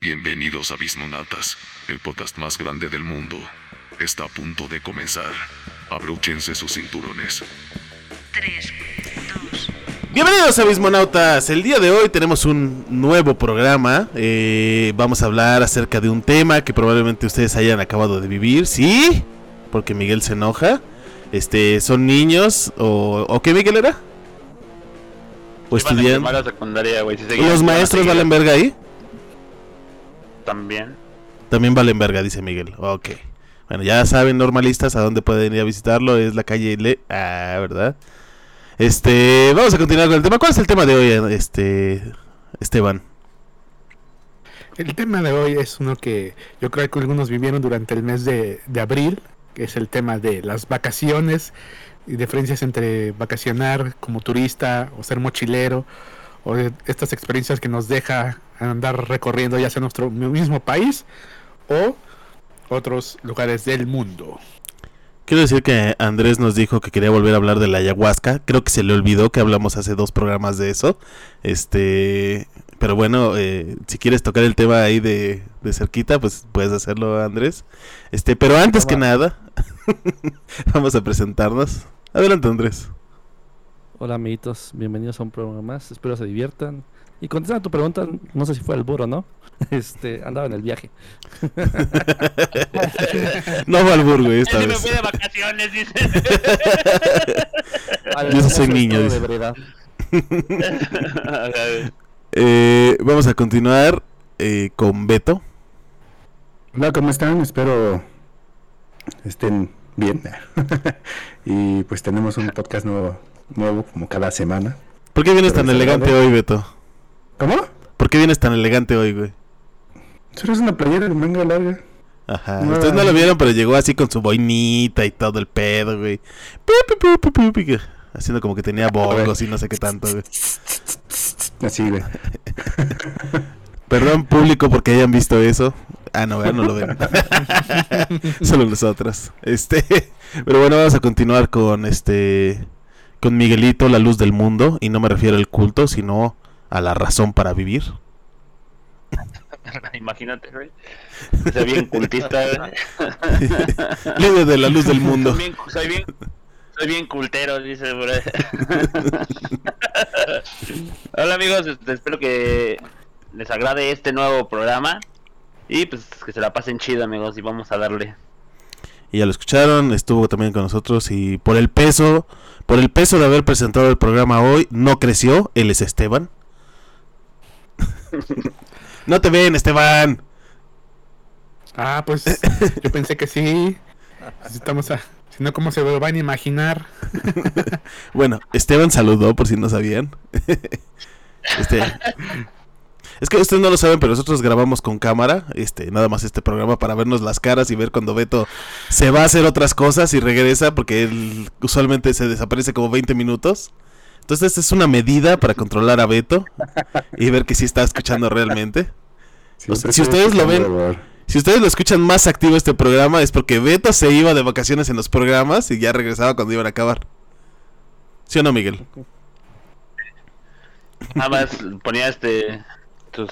Bienvenidos a Bismonautas, el podcast más grande del mundo. Está a punto de comenzar. Abróchense sus cinturones. 3, 2, Bienvenidos a Bismonautas. El día de hoy tenemos un nuevo programa. Eh, vamos a hablar acerca de un tema que probablemente ustedes hayan acabado de vivir. ¿Sí? Porque Miguel se enoja. Este, son niños o, o qué Miguel era? O estudiantes. ¿Los maestros valen verga ahí? También. También valen verga, dice Miguel. Ok. Bueno, ya saben, normalistas, a dónde pueden ir a visitarlo. Es la calle Le. Ah, ¿verdad? Este, vamos a continuar con el tema. ¿Cuál es el tema de hoy, este, Esteban? El tema de hoy es uno que yo creo que algunos vivieron durante el mes de, de abril, que es el tema de las vacaciones y diferencias entre vacacionar como turista o ser mochilero o estas experiencias que nos deja andar recorriendo ya sea nuestro mismo país o otros lugares del mundo. Quiero decir que Andrés nos dijo que quería volver a hablar de la ayahuasca. Creo que se le olvidó que hablamos hace dos programas de eso. Este, pero bueno, eh, si quieres tocar el tema ahí de, de cerquita, pues puedes hacerlo, Andrés. Este, pero antes que nada, vamos a presentarnos. Adelante, Andrés. Hola amiguitos, bienvenidos a un programa más, espero se diviertan. Y contestando a tu pregunta, no sé si fue al burro, ¿no? Este, andaba en el viaje. No va al burgo esta Ese me vez. fui de vacaciones, dice. Yo soy niño, dice. Eh, vamos a continuar eh, con Beto. Hola, ¿cómo están? Espero estén bien. y pues tenemos un podcast nuevo, nuevo como cada semana. ¿Por qué vienes tan Pero elegante hoy, Beto? ¿Cómo? ¿Por qué vienes tan elegante hoy, güey? Solo es una playera de manga larga. Ajá. No. Ustedes no lo vieron, pero llegó así con su boinita y todo el pedo, güey. Haciendo como que tenía bongos y no sé qué tanto, güey. Así, güey. Perdón, público, porque hayan visto eso. Ah, no, ¿verdad? no lo ven. Solo nosotros. Este, pero bueno, vamos a continuar con este con Miguelito, la luz del mundo, y no me refiero al culto, sino a la razón para vivir. Imagínate, güey. Soy bien cultista, güey. Líder de la luz del mundo. Soy bien, soy bien, soy bien cultero, dice. Hola amigos, este, espero que les agrade este nuevo programa. Y pues que se la pasen chido, amigos, y vamos a darle. Y ya lo escucharon, estuvo también con nosotros y por el peso, por el peso de haber presentado el programa hoy, no creció, él es Esteban. No te ven, Esteban. Ah, pues yo pensé que sí. Estamos a... Si no, ¿cómo se lo van a imaginar? Bueno, Esteban saludó por si no sabían. este Es que ustedes no lo saben, pero nosotros grabamos con cámara, este, nada más este programa para vernos las caras y ver cuando Beto se va a hacer otras cosas y regresa porque él usualmente se desaparece como 20 minutos. Entonces esta es una medida para controlar a Beto y ver que sí está escuchando realmente. Si ustedes lo ven-. Si ustedes lo escuchan más activo este programa es porque Beto se iba de vacaciones en los programas y ya regresaba cuando iban a acabar. ¿Sí o no, Miguel? Nada más ponía este sus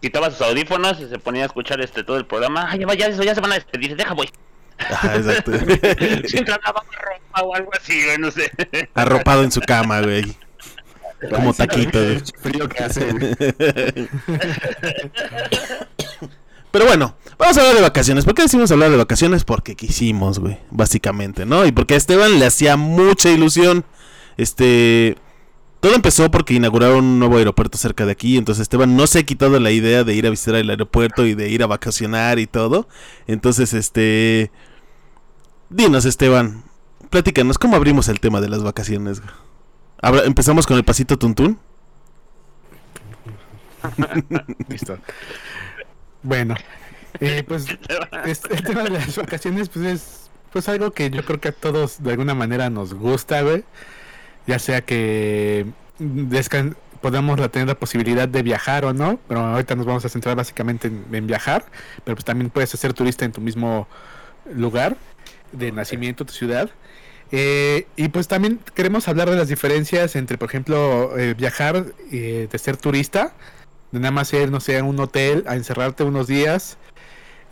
quitaba sus audífonos y se ponía a escuchar este todo el programa. Ay, ya, ya, eso, ya se van a despedir, deja voy. Ajá, exacto. Siempre andaba ropa o algo así, güey, no sé. Arropado en su cama, güey. Como taquito, con el güey. frío que hace. güey. Pero bueno, vamos a hablar de vacaciones. ¿Por qué decimos hablar de vacaciones? Porque quisimos, güey, básicamente, ¿no? Y porque a Esteban le hacía mucha ilusión. Este. Todo empezó porque inauguraron un nuevo aeropuerto cerca de aquí. Entonces Esteban no se ha quitado la idea de ir a visitar el aeropuerto y de ir a vacacionar y todo. Entonces, este. Dinos, Esteban. Platícanos, ¿cómo abrimos el tema de las vacaciones? Empezamos con el pasito tuntún. Listo. Bueno, eh, pues el tema de las vacaciones pues es pues algo que yo creo que a todos de alguna manera nos gusta, güey. Ya sea que podamos tener la posibilidad de viajar o no, pero ahorita nos vamos a centrar básicamente en, viajar, pero pues también puedes ser turista en tu mismo lugar de nacimiento, tu ciudad. Eh, y pues también queremos hablar de las diferencias entre, por ejemplo, eh, viajar eh, de ser turista de nada más ir, no sé, a un hotel, a encerrarte unos días,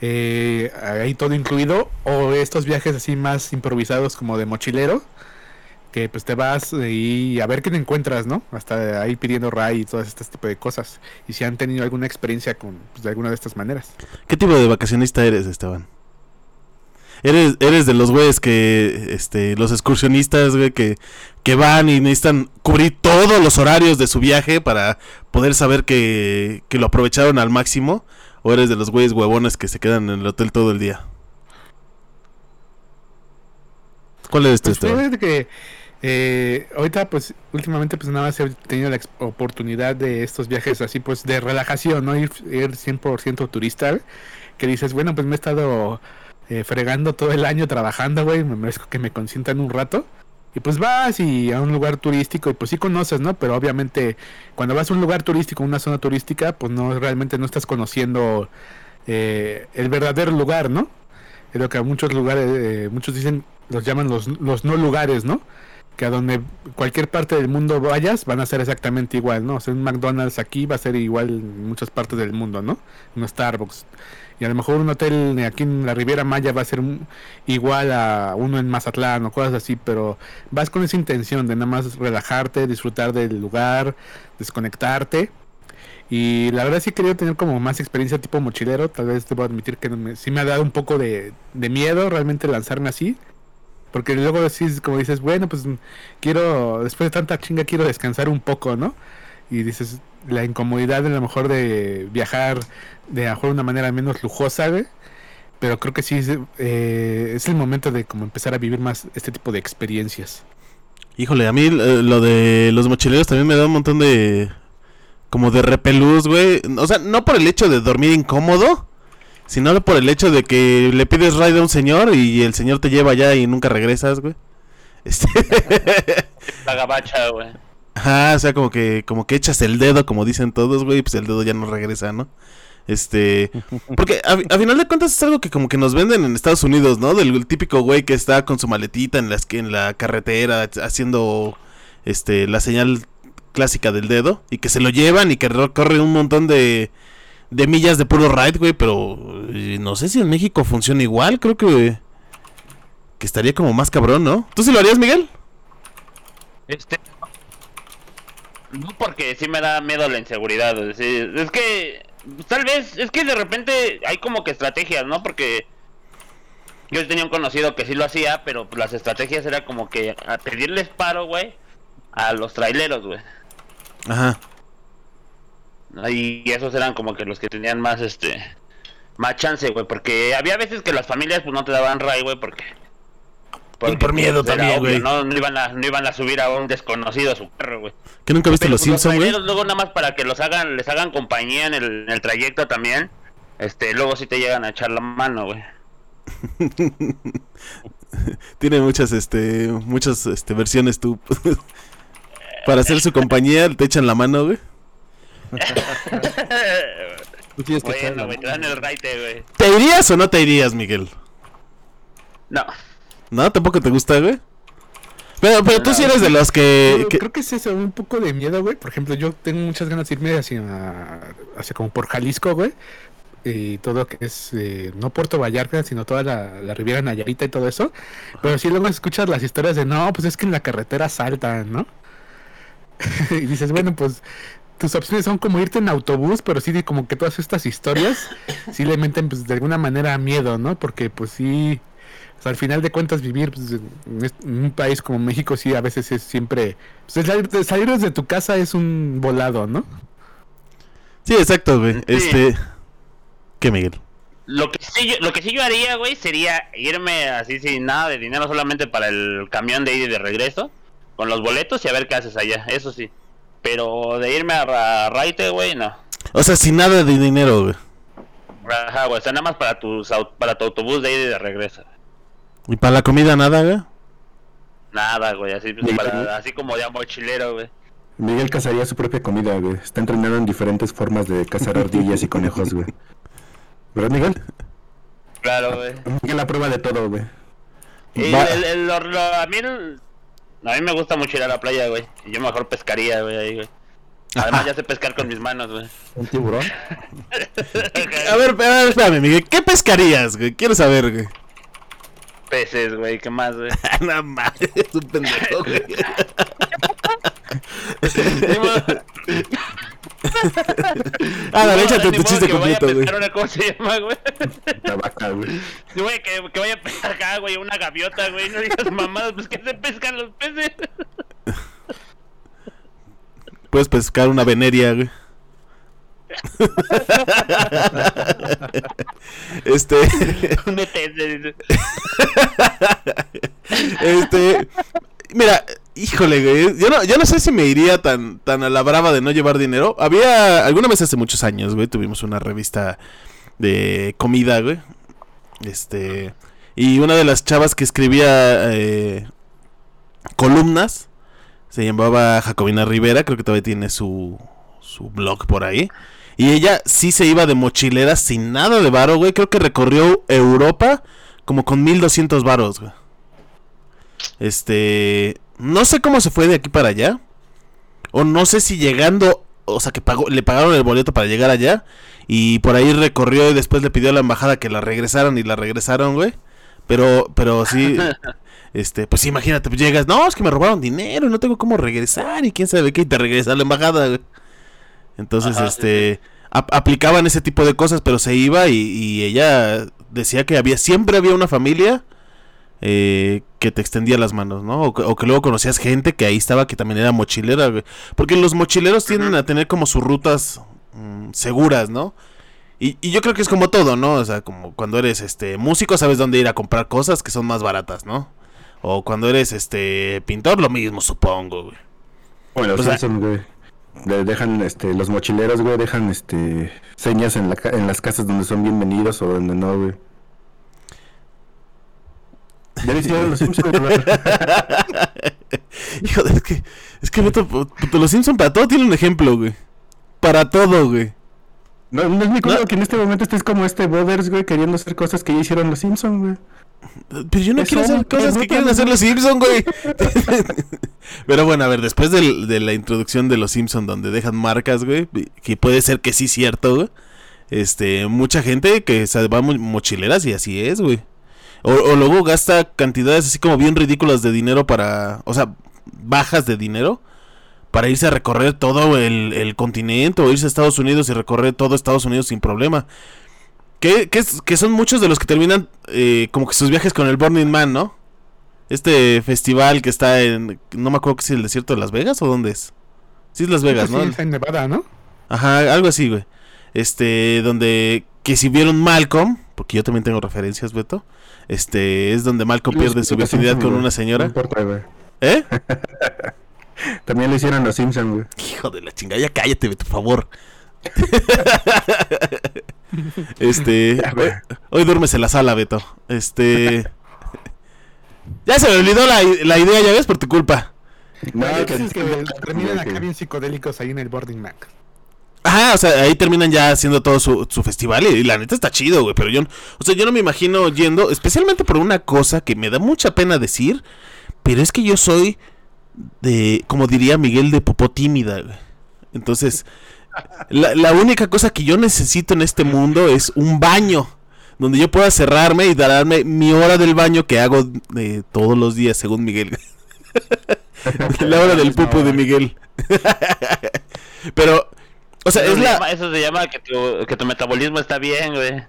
eh, ahí todo incluido, o estos viajes así más improvisados como de mochilero, que pues te vas y a ver qué te encuentras, ¿no? Hasta ahí pidiendo ray y todo este tipo de cosas. Y si han tenido alguna experiencia con pues, de alguna de estas maneras. ¿Qué tipo de vacacionista eres, Esteban? Eres, eres de los güeyes que, este, los excursionistas, güey, que, que van y necesitan cubrir todos los horarios de su viaje para poder saber que, que lo aprovecharon al máximo. ¿O eres de los güeyes huevones que se quedan en el hotel todo el día? ¿Cuál eres tú, Pues que eh, ahorita pues últimamente pues nada más he tenido la oportunidad de estos viajes así pues de relajación, ¿no? Ir, ir 100% turista, que dices, bueno pues me he estado eh, fregando todo el año trabajando, güey, me merezco que me consientan un rato. Y pues vas y a un lugar turístico y pues sí conoces, ¿no? Pero obviamente cuando vas a un lugar turístico, una zona turística, pues no realmente no estás conociendo eh, el verdadero lugar, ¿no? Es lo que a muchos lugares, eh, muchos dicen, los llaman los, los no lugares, ¿no? Que a donde cualquier parte del mundo vayas van a ser exactamente igual, ¿no? O sea, un McDonald's aquí va a ser igual en muchas partes del mundo, ¿no? Un Starbucks. Y a lo mejor un hotel aquí en la Riviera Maya va a ser igual a uno en Mazatlán o cosas así, pero vas con esa intención de nada más relajarte, disfrutar del lugar, desconectarte. Y la verdad sí querido tener como más experiencia tipo mochilero. Tal vez debo admitir que me- sí me ha dado un poco de, miedo realmente lanzarme así. Porque luego decís, como dices, bueno, pues quiero, después de tanta chinga quiero descansar un poco, ¿no? Y dices, la incomodidad de a lo mejor de viajar de a lo mejor una manera menos lujosa, güey. Pero creo que sí es, eh, es el momento de como empezar a vivir más este tipo de experiencias. Híjole, a mí eh, lo de los mochileros también me da un montón de... Como de repelús, güey. O sea, no por el hecho de dormir incómodo, sino por el hecho de que le pides ride a un señor y el señor te lleva allá y nunca regresas, güey. Este... La gabacha, güey. Ajá, o sea, como que, como que echas el dedo, como dicen todos, güey, pues el dedo ya no regresa, ¿no? Este, porque a, a final de cuentas es algo que como que nos venden en Estados Unidos, ¿no? Del típico güey que está con su maletita en la, en la carretera haciendo, este, la señal clásica del dedo y que se lo llevan y que ro- corre un montón de, de millas de puro ride, güey, pero eh, no sé si en México funciona igual, creo que, que estaría como más cabrón, ¿no? ¿Tú sí lo harías, Miguel? Este. No porque sí me da miedo la inseguridad. Es, decir, es que. Tal vez. Es que de repente hay como que estrategias, ¿no? Porque. Yo tenía un conocido que sí lo hacía, pero las estrategias era como que a pedirles paro, güey, a los traileros, güey. Ajá. Y esos eran como que los que tenían más, este, más chance, güey, porque había veces que las familias pues no te daban ray, güey, porque... Y por miedo pues, también, güey. No, no, iban a, no iban a subir a un desconocido a su carro, güey. ¿Que nunca viste Pero, los pues, Simpsons, güey? luego nada más para que los hagan, les hagan compañía en el, en el trayecto también, este, luego sí te llegan a echar la mano, güey. Tiene muchas, este, muchas, este, versiones tú. Para hacer su compañía te echan la mano, güey. Tú tienes que echar Bueno, la güey, te dan el raite, güey. ¿Te irías o no te irías, Miguel? No, ¿No? ¿Tampoco te gusta, güey? Pero, pero tú sí eres de los que... Creo que es eso, un poco de miedo, güey. Por ejemplo, yo tengo muchas ganas de irme hacia, hacia como por Jalisco, güey. Y todo lo que es, eh, no Puerto Vallarta, sino toda la, la Riviera Nayarita y todo eso. Pero sí luego escuchas las historias de, no, pues es que en la carretera saltan, ¿no? y dices, bueno, pues tus opciones son como irte en autobús, pero sí como que todas estas historias sí le meten pues de alguna manera miedo, ¿no? Porque pues sí, o sea, al final de cuentas vivir pues, en, un país como México sí a veces es siempre, pues, salir, salir desde tu casa es un volado, ¿no? Sí, exacto, güey. Este... ¿Qué, Miguel? Lo que sí yo, lo que sí yo haría, güey, sería irme así sin nada de dinero solamente para el camión de ida y de regreso, con los boletos y a ver qué haces allá, eso sí. Pero de irme a, Ra- a Raite, güey, no. O sea, sin nada de dinero, güey. Ajá, güey, o sea, nada más para, tus, para tu autobús de ida y de regreso. ¿Y para la comida nada, güey? Nada, güey, así, pues, para- así como de mochilero, güey. Miguel cazaría su propia comida, güey. Está entrenado en diferentes formas de cazar ardillas y conejos, güey. ¿Verdad, Miguel? Claro, güey. Miguel la prueba de todo, güey. Y Va- el- el- lo- lo- a, mí el- a mí me gusta mucho ir a la playa, güey. y Yo mejor pescaría, güey, ahí, güey. Además ya sé pescar con mis manos, güey. Un tiburón. A ver, a ver, espérame, Miguel. ¿Qué pescarías, güey? Quiero saber, güey. Peces, güey, ¿qué más, güey? Nada más, es un pendejo, güey. Ah, dale, échate Ni tu chiste completo, güey. una cosa se llama, güey. La vaca, güey. Sí, güey, que, que vaya a pescar acá, güey, una gaviota, güey. No digas mamadas, pues que se pescan los peces. Puedes pescar una veneria, güey. este, dice. este, mira, híjole, güey, yo no, yo no sé si me iría tan, tan a la brava de no llevar dinero. Había, alguna vez hace muchos años, güey, tuvimos una revista de comida, güey. Este, y una de las chavas que escribía eh, columnas se llamaba Jacobina Rivera, creo que todavía tiene su, su blog por ahí. Y ella sí se iba de mochilera sin nada de varo, güey. Creo que recorrió Europa como con 1200 varos, güey. Este, no sé cómo se fue de aquí para allá. O no sé si llegando, o sea, que pagó, le pagaron el boleto para llegar allá. Y por ahí recorrió y después le pidió a la embajada que la regresaran y la regresaron, güey. Pero, pero sí, este, pues imagínate, pues llegas, no, es que me robaron dinero y no tengo cómo regresar y quién sabe qué, y te regresa a la embajada, güey. Entonces, Ajá, sí, este, ap- aplicaban ese tipo de cosas, pero se iba y, y ella decía que había, siempre había una familia eh, que te extendía las manos, ¿no? O que, o que luego conocías gente que ahí estaba que también era mochilera. Porque los mochileros tienden a tener como sus rutas mm, seguras, ¿no? Y, y yo creo que es como todo, ¿no? O sea, como cuando eres este músico sabes dónde ir a comprar cosas que son más baratas, ¿no? O cuando eres este pintor, lo mismo, supongo, güey. Bueno, O sea- güey. Le dejan, este, los mochileros, güey, dejan, este, señas en, la, en las casas donde son bienvenidos o donde no, güey. Ya hicieron los Simpsons. Hijo es que, es que Beto, puto, los Simpson para todo tiene un ejemplo, güey. Para todo, güey. No, no es mi culpa No. que en este momento estés como este Brothers, güey, queriendo hacer cosas que ya hicieron los Simpsons, güey. Pero yo no quiero hacer cosas que quieren hacer los Simpson, güey. Pero bueno, a ver, después del- de la introducción de los Simpson donde dejan marcas, güey, que puede ser que sí cierto, güey. Este, mucha gente que se va mo- mochileras y así es, güey. O, o luego gasta cantidades así como bien ridículas de dinero para, o sea, bajas de dinero para irse a recorrer todo el, el continente o irse a Estados Unidos y recorrer todo Estados Unidos sin problema. Que, que, es- que son muchos de los que terminan eh, como que sus viajes con el Burning Man, ¿no? Este festival que está en... No me acuerdo que si es el desierto de Las Vegas o dónde es. Sí es Las Vegas, Sí, ¿no? está en Nevada, ¿no? Ajá, algo así, güey. Este, donde... Que si vieron Malcolm, porque yo también tengo referencias, Beto. Este, es donde Malcolm pierde su virginidad con una No señora. importa, güey. ¿Eh? También lo hicieron los Simpsons, güey. Hijo de la chingada, ya cállate, por favor. este, hoy, hoy duermes en la sala, Beto. Este, ya se me olvidó la, la idea, ya ves, por tu culpa. No, que- que terminan acá bien psicodélicos ahí en el Boarding Mac. Ajá, o sea, ahí terminan ya haciendo todo su, su festival y, y la neta está chido, güey, pero yo, o sea, yo no me imagino yendo, especialmente por una cosa que me da mucha pena decir, pero es que yo soy de, como diría Miguel, de popó tímida, güey. Entonces, la, la única cosa que yo necesito en este mundo es un baño, donde yo pueda cerrarme y darme mi hora del baño que hago eh, todos los días, según Miguel. la hora del pupo de Miguel. pero, o sea, Eso es se la... llama- eso se llama que tu, que tu metabolismo está bien, güey.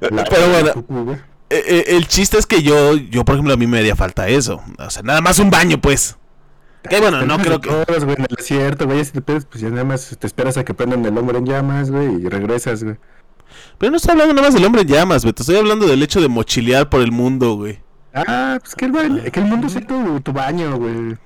Pero bueno. Eh, eh, el chiste es que yo, yo por ejemplo, a mí me haría falta eso. O sea, nada más un baño, pues. Que bueno, no creo que... Todos, güey, en el desierto, güey, si te pierdes, pues ya nada más te esperas a que prendan el hombre en llamas, güey, y regresas, güey. Pero no estoy hablando nada más del hombre en llamas, Beto. Estoy hablando del hecho de mochilear por el mundo, güey. Ah, pues que el, baile- que el mundo sea tu, tu baño, güey.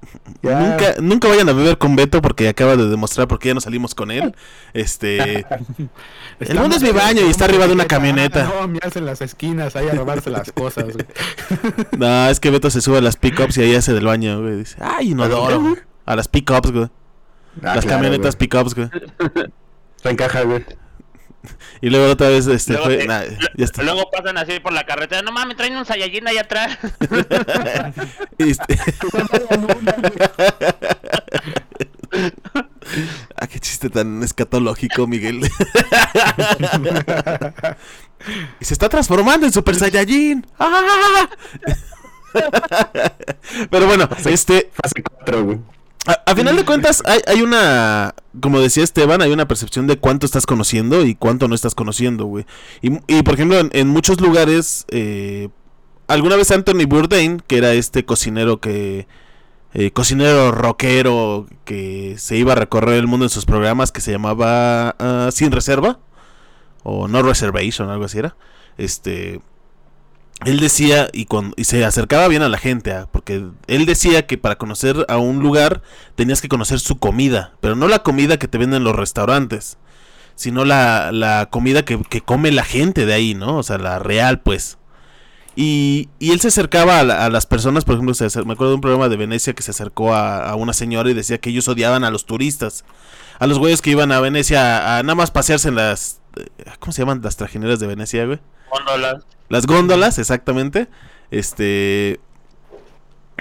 Ya. Nunca, nunca vayan a beber con Beto porque acaba de demostrar porque ya no salimos con él. Este... el mundo es mi baño y está arriba de una camioneta. No, mirarse en las esquinas, ahí a robarse las cosas, güey. No, es que Beto se sube a las pickups y ahí hace del baño, güey. Dice, ay, inodoro. güey? A las pickups, güey. Ah, las claro, camionetas pickups, güey. Está en caja, güey. Y luego otra vez este Luego, fue. te- nah, ya está. Luego pasan así por la carretera. No mames, traen un Saiyajin ahí atrás. Este- ah, qué chiste tan escatológico, Miguel. y se está transformando en Super Saiyajin. ¡Ah! Pero bueno, este, Fase 4, güey. A, a final de cuentas, hay, hay una, como decía Esteban, hay una percepción de cuánto estás conociendo y cuánto no estás conociendo, güey. Y, y, por ejemplo, en, en muchos lugares, eh, alguna vez Anthony Bourdain, que era este cocinero que, eh, cocinero rockero que se iba a recorrer el mundo en sus programas, que se llamaba ah, Sin Reserva, o No Reservation, algo así era, este... Él decía, y, y se acercaba bien a la gente, ah, porque él decía que para conocer a un lugar tenías que conocer su comida, pero no la comida que te venden en los restaurantes, sino la, comida que, come la gente de ahí, ¿no? O sea, la real, pues. Y, y él se acercaba a, la- a las personas, por ejemplo, se me acuerdo de un programa de Venecia que se acercó a, a una señora y decía que ellos odiaban a los turistas, a los güeyes que iban a Venecia a, a nada más pasearse en las... eh, ¿Cómo se llaman las trajineras de Venecia, güey? Góndolas. Las góndolas, exactamente. Este.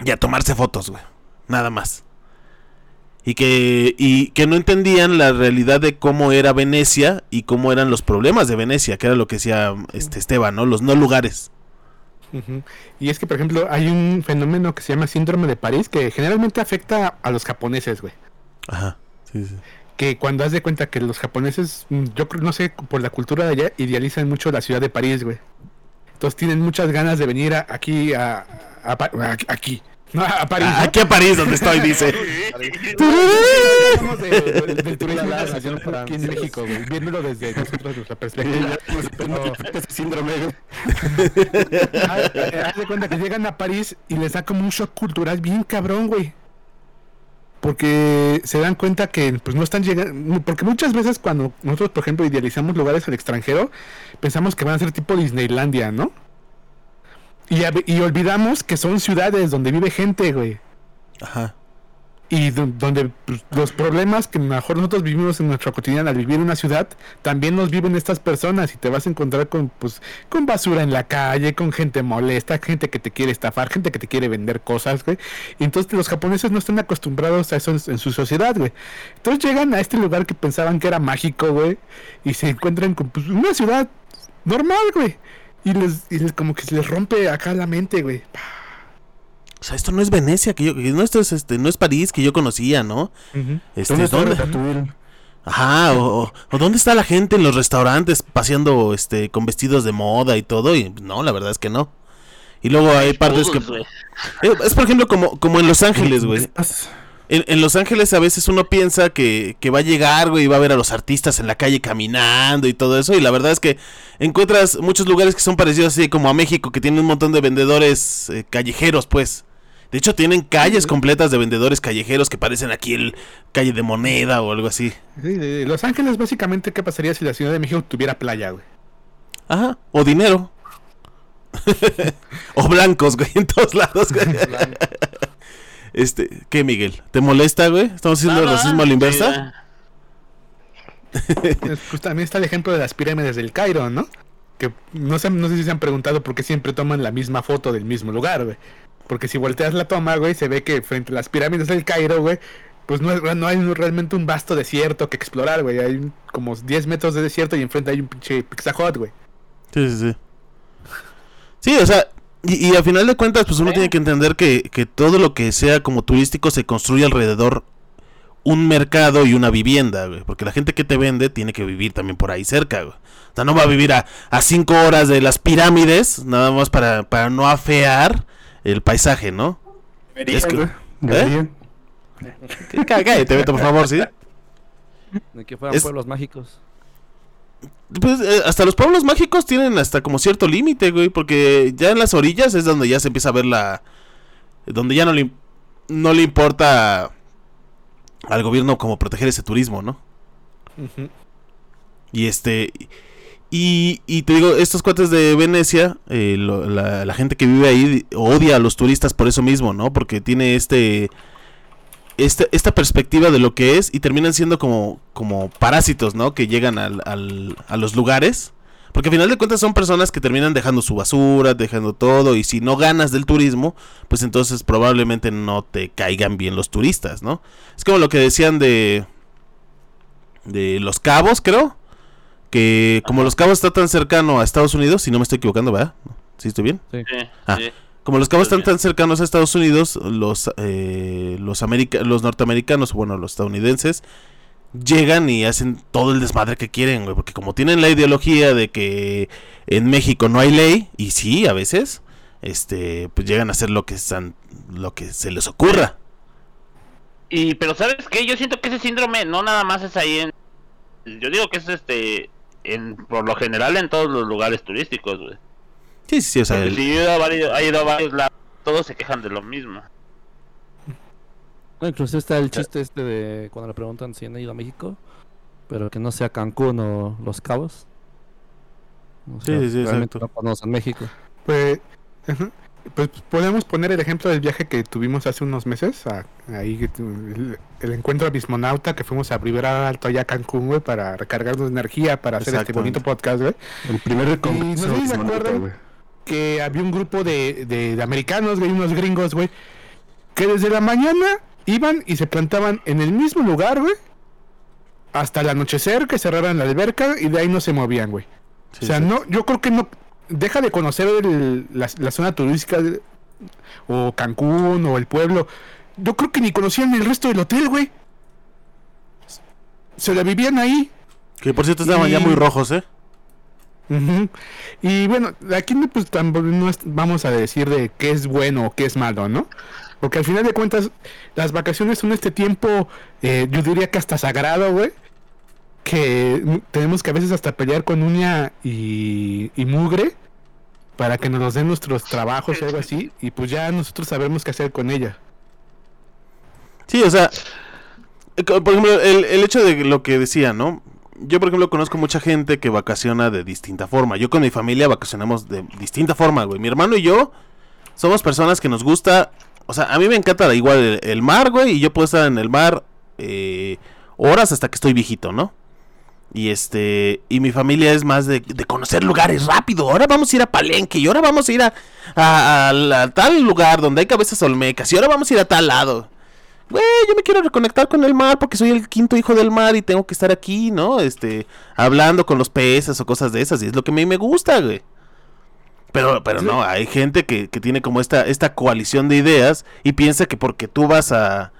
Y a tomarse fotos, güey. Nada más. Y que, y que no entendían la realidad de cómo era Venecia y cómo eran los problemas de Venecia, que era lo que decía este Esteban, ¿no? Los no lugares. Y es que, por ejemplo, hay un fenómeno que se llama síndrome de París que generalmente afecta a los japoneses, güey. Ajá. Sí, sí. Que cuando has de cuenta que los japoneses, mm, yo creo, no sé, por la cultura de allá, idealizan mucho la ciudad de París, güey. Entonces tienen muchas ganas de venir a- aquí a, a aquí, no, a París. ¿no? aquí a París, donde estoy, dice. Hablamos de- de- del turismo internacional aquí en México, güey, viéndolo desde nosotros, nuestra perspectiva. Síndrome, güey. Haz haz de cuenta que llegan a París y les da como un shock cultural bien cabrón, güey. Porque se dan cuenta que pues no están llegando. Porque muchas veces cuando nosotros, por ejemplo, idealizamos lugares al extranjero, pensamos que van a ser tipo Disneylandia, ¿no? Y, y olvidamos que son ciudades donde vive gente, güey. Ajá. Y do- donde pues, los problemas que mejor nosotros vivimos en nuestra cotidiana al vivir en una ciudad, también los viven estas personas y te vas a encontrar con pues con basura en la calle, con gente molesta, gente que te quiere estafar, gente que te quiere vender cosas, güey. Y entonces los japoneses no están acostumbrados a eso en, su sociedad, güey. Entonces llegan a este lugar que pensaban que era mágico, güey, y se encuentran con pues, una ciudad normal, güey. Y les, y les como que les rompe acá la mente, güey. O sea, esto no es Venecia, que yo, que no, esto es, este, no es París que yo conocía, ¿no? Este, ¿Dónde está ¿dónde? Ratatouille? Ajá, o, o- o dónde está la gente en los restaurantes paseando este con vestidos de moda y todo y no, la verdad es que no. Y luego hay partes que. Eh, es por ejemplo como como en Los Ángeles, güey. En, en Los Ángeles a veces uno piensa que, que va a llegar, güey, y va a ver a los artistas en la calle caminando y todo eso y la verdad es que encuentras muchos lugares que son parecidos así como a México que tienen un montón de vendedores eh, callejeros, pues. De hecho tienen calles completas de vendedores callejeros que parecen aquí el calle de moneda o algo así. Sí, Los Ángeles, básicamente, ¿qué pasaría si la Ciudad de México tuviera playa, güey? Ajá, o dinero. o blancos, güey, en todos lados, güey. Este, ¿qué, Miguel? ¿Te molesta, güey? ¿Estamos haciendo No, no, racismo a la inversa? Es- Pues también está el ejemplo de las pirámides del Cairo, ¿no? Que no sé, no sé si se han preguntado por qué siempre toman la misma foto del mismo lugar, güey. Porque si volteas la toma, güey, se ve que frente a las pirámides del Cairo, güey, pues no, es- no hay realmente un vasto desierto que explorar, güey. Hay como 10 metros de desierto y enfrente hay un pinche Pizza Hut, güey. Sí, sí, sí. Sí, o sea, y, y a final de cuentas, pues uno tiene que entender que, que todo lo que sea como turístico se construye alrededor un mercado y una vivienda, güey. Porque la gente que te vende tiene que vivir también por ahí cerca, güey. O sea, no va a vivir a, a cinco horas de las pirámides, nada más para, para no afear el paisaje, ¿no? Es que-. Cá- Cállate, Beto, por favor, ¿sí? De que fueran Es- pueblos mágicos. Pues eh, hasta los pueblos mágicos tienen hasta como cierto límite, güey, porque ya en las orillas es donde ya se empieza a ver la... Donde ya no le, no le importa al gobierno como proteger ese turismo, ¿no? Y este... Y, y te digo, estos cuates de Venecia, eh, lo- la, la gente que vive ahí odia a los turistas por eso mismo, ¿no? Porque tiene este... esta, esta perspectiva de lo que es y terminan siendo como, como parásitos, ¿no? Que llegan al, al- a los lugares. Porque al final de cuentas son personas que terminan dejando su basura, dejando todo, y si no ganas del turismo, pues entonces probablemente no te caigan bien los turistas, ¿no? Es como lo que decían de de Los Cabos, creo, que como Los Cabos está tan cercano a Estados Unidos, si no me estoy equivocando, ¿verdad? ¿Sí estoy bien? Sí, Ah. sí. Como los cabos están tan cercanos a Estados Unidos, los eh, los, america- los norteamericanos, bueno, los estadounidenses, llegan y hacen todo el desmadre que quieren, güey. Porque como tienen la ideología de que en México no hay ley, y sí, a veces, este, pues llegan a hacer lo que, están, lo que se les ocurra. Y, pero ¿sabes qué? Yo siento que ese síndrome no nada más es ahí en... Yo digo que es este... En, por lo general en todos los lugares turísticos, güey. Sí, sí, sí, o sea, el- si yo he ido a varios, he ido a varios lados, todos se quejan de lo mismo. No, incluso está el chiste este de cuando le preguntan si han ido a México, pero que no sea Cancún o Los Cabos. O Sí, sí, exacto. no conocen México. Pues. Pues podemos poner el ejemplo del viaje que tuvimos hace unos meses, a- ahí el, el encuentro abismonauta que fuimos a Rivera Alto allá a Cancún, güey, para recargarnos de energía para hacer este bonito podcast, güey. El primer no sé si se acuerdan. que había un grupo de, de- de americanos, güey, unos gringos, güey, que desde la mañana iban y se plantaban en el mismo lugar, güey, hasta el anochecer, que cerraran la alberca y de ahí no se movían, güey. sí, o sea, sí. no, yo creo que no deja de conocer el- la, la zona turística de- o Cancún o el pueblo. Yo creo que ni conocían el resto del hotel, güey. Se la vivían ahí. Que por cierto estaban ya muy rojos, ¿eh? Y bueno, aquí no, pues no vamos a decir de qué es bueno o qué es malo, ¿no? Porque al final de cuentas, las vacaciones son este tiempo, eh, yo diría que hasta sagrado, güey. Que tenemos que a veces hasta pelear con uña y, mugre para que nos den nuestros trabajos o algo así. Y pues ya nosotros sabemos qué hacer con ella. Sí, o sea, eh, por ejemplo, el, el hecho de lo que decía, ¿no? Yo, por ejemplo, conozco mucha gente que vacaciona de distinta forma. Yo con mi familia vacacionamos de distinta forma, güey. Mi hermano y yo somos personas que nos gusta... O sea, a mí me encanta igual el, el mar, güey, y yo puedo estar en el mar eh, horas hasta que estoy viejito, ¿no? Y este, y mi familia es más de, de conocer lugares rápido. Ahora vamos a ir a Palenque, y ahora vamos a ir a, a- a la- a tal lugar donde hay cabezas olmecas, y ahora vamos a ir a tal lado. Güey, yo me quiero reconectar con el mar porque soy el quinto hijo del mar y tengo que estar aquí, ¿no? Este, hablando con los peces o cosas de esas, y es lo que a mí me gusta, güey. Pero, pero no, hay gente que, que tiene como esta, esta coalición de ideas y piensa que porque tú vas a,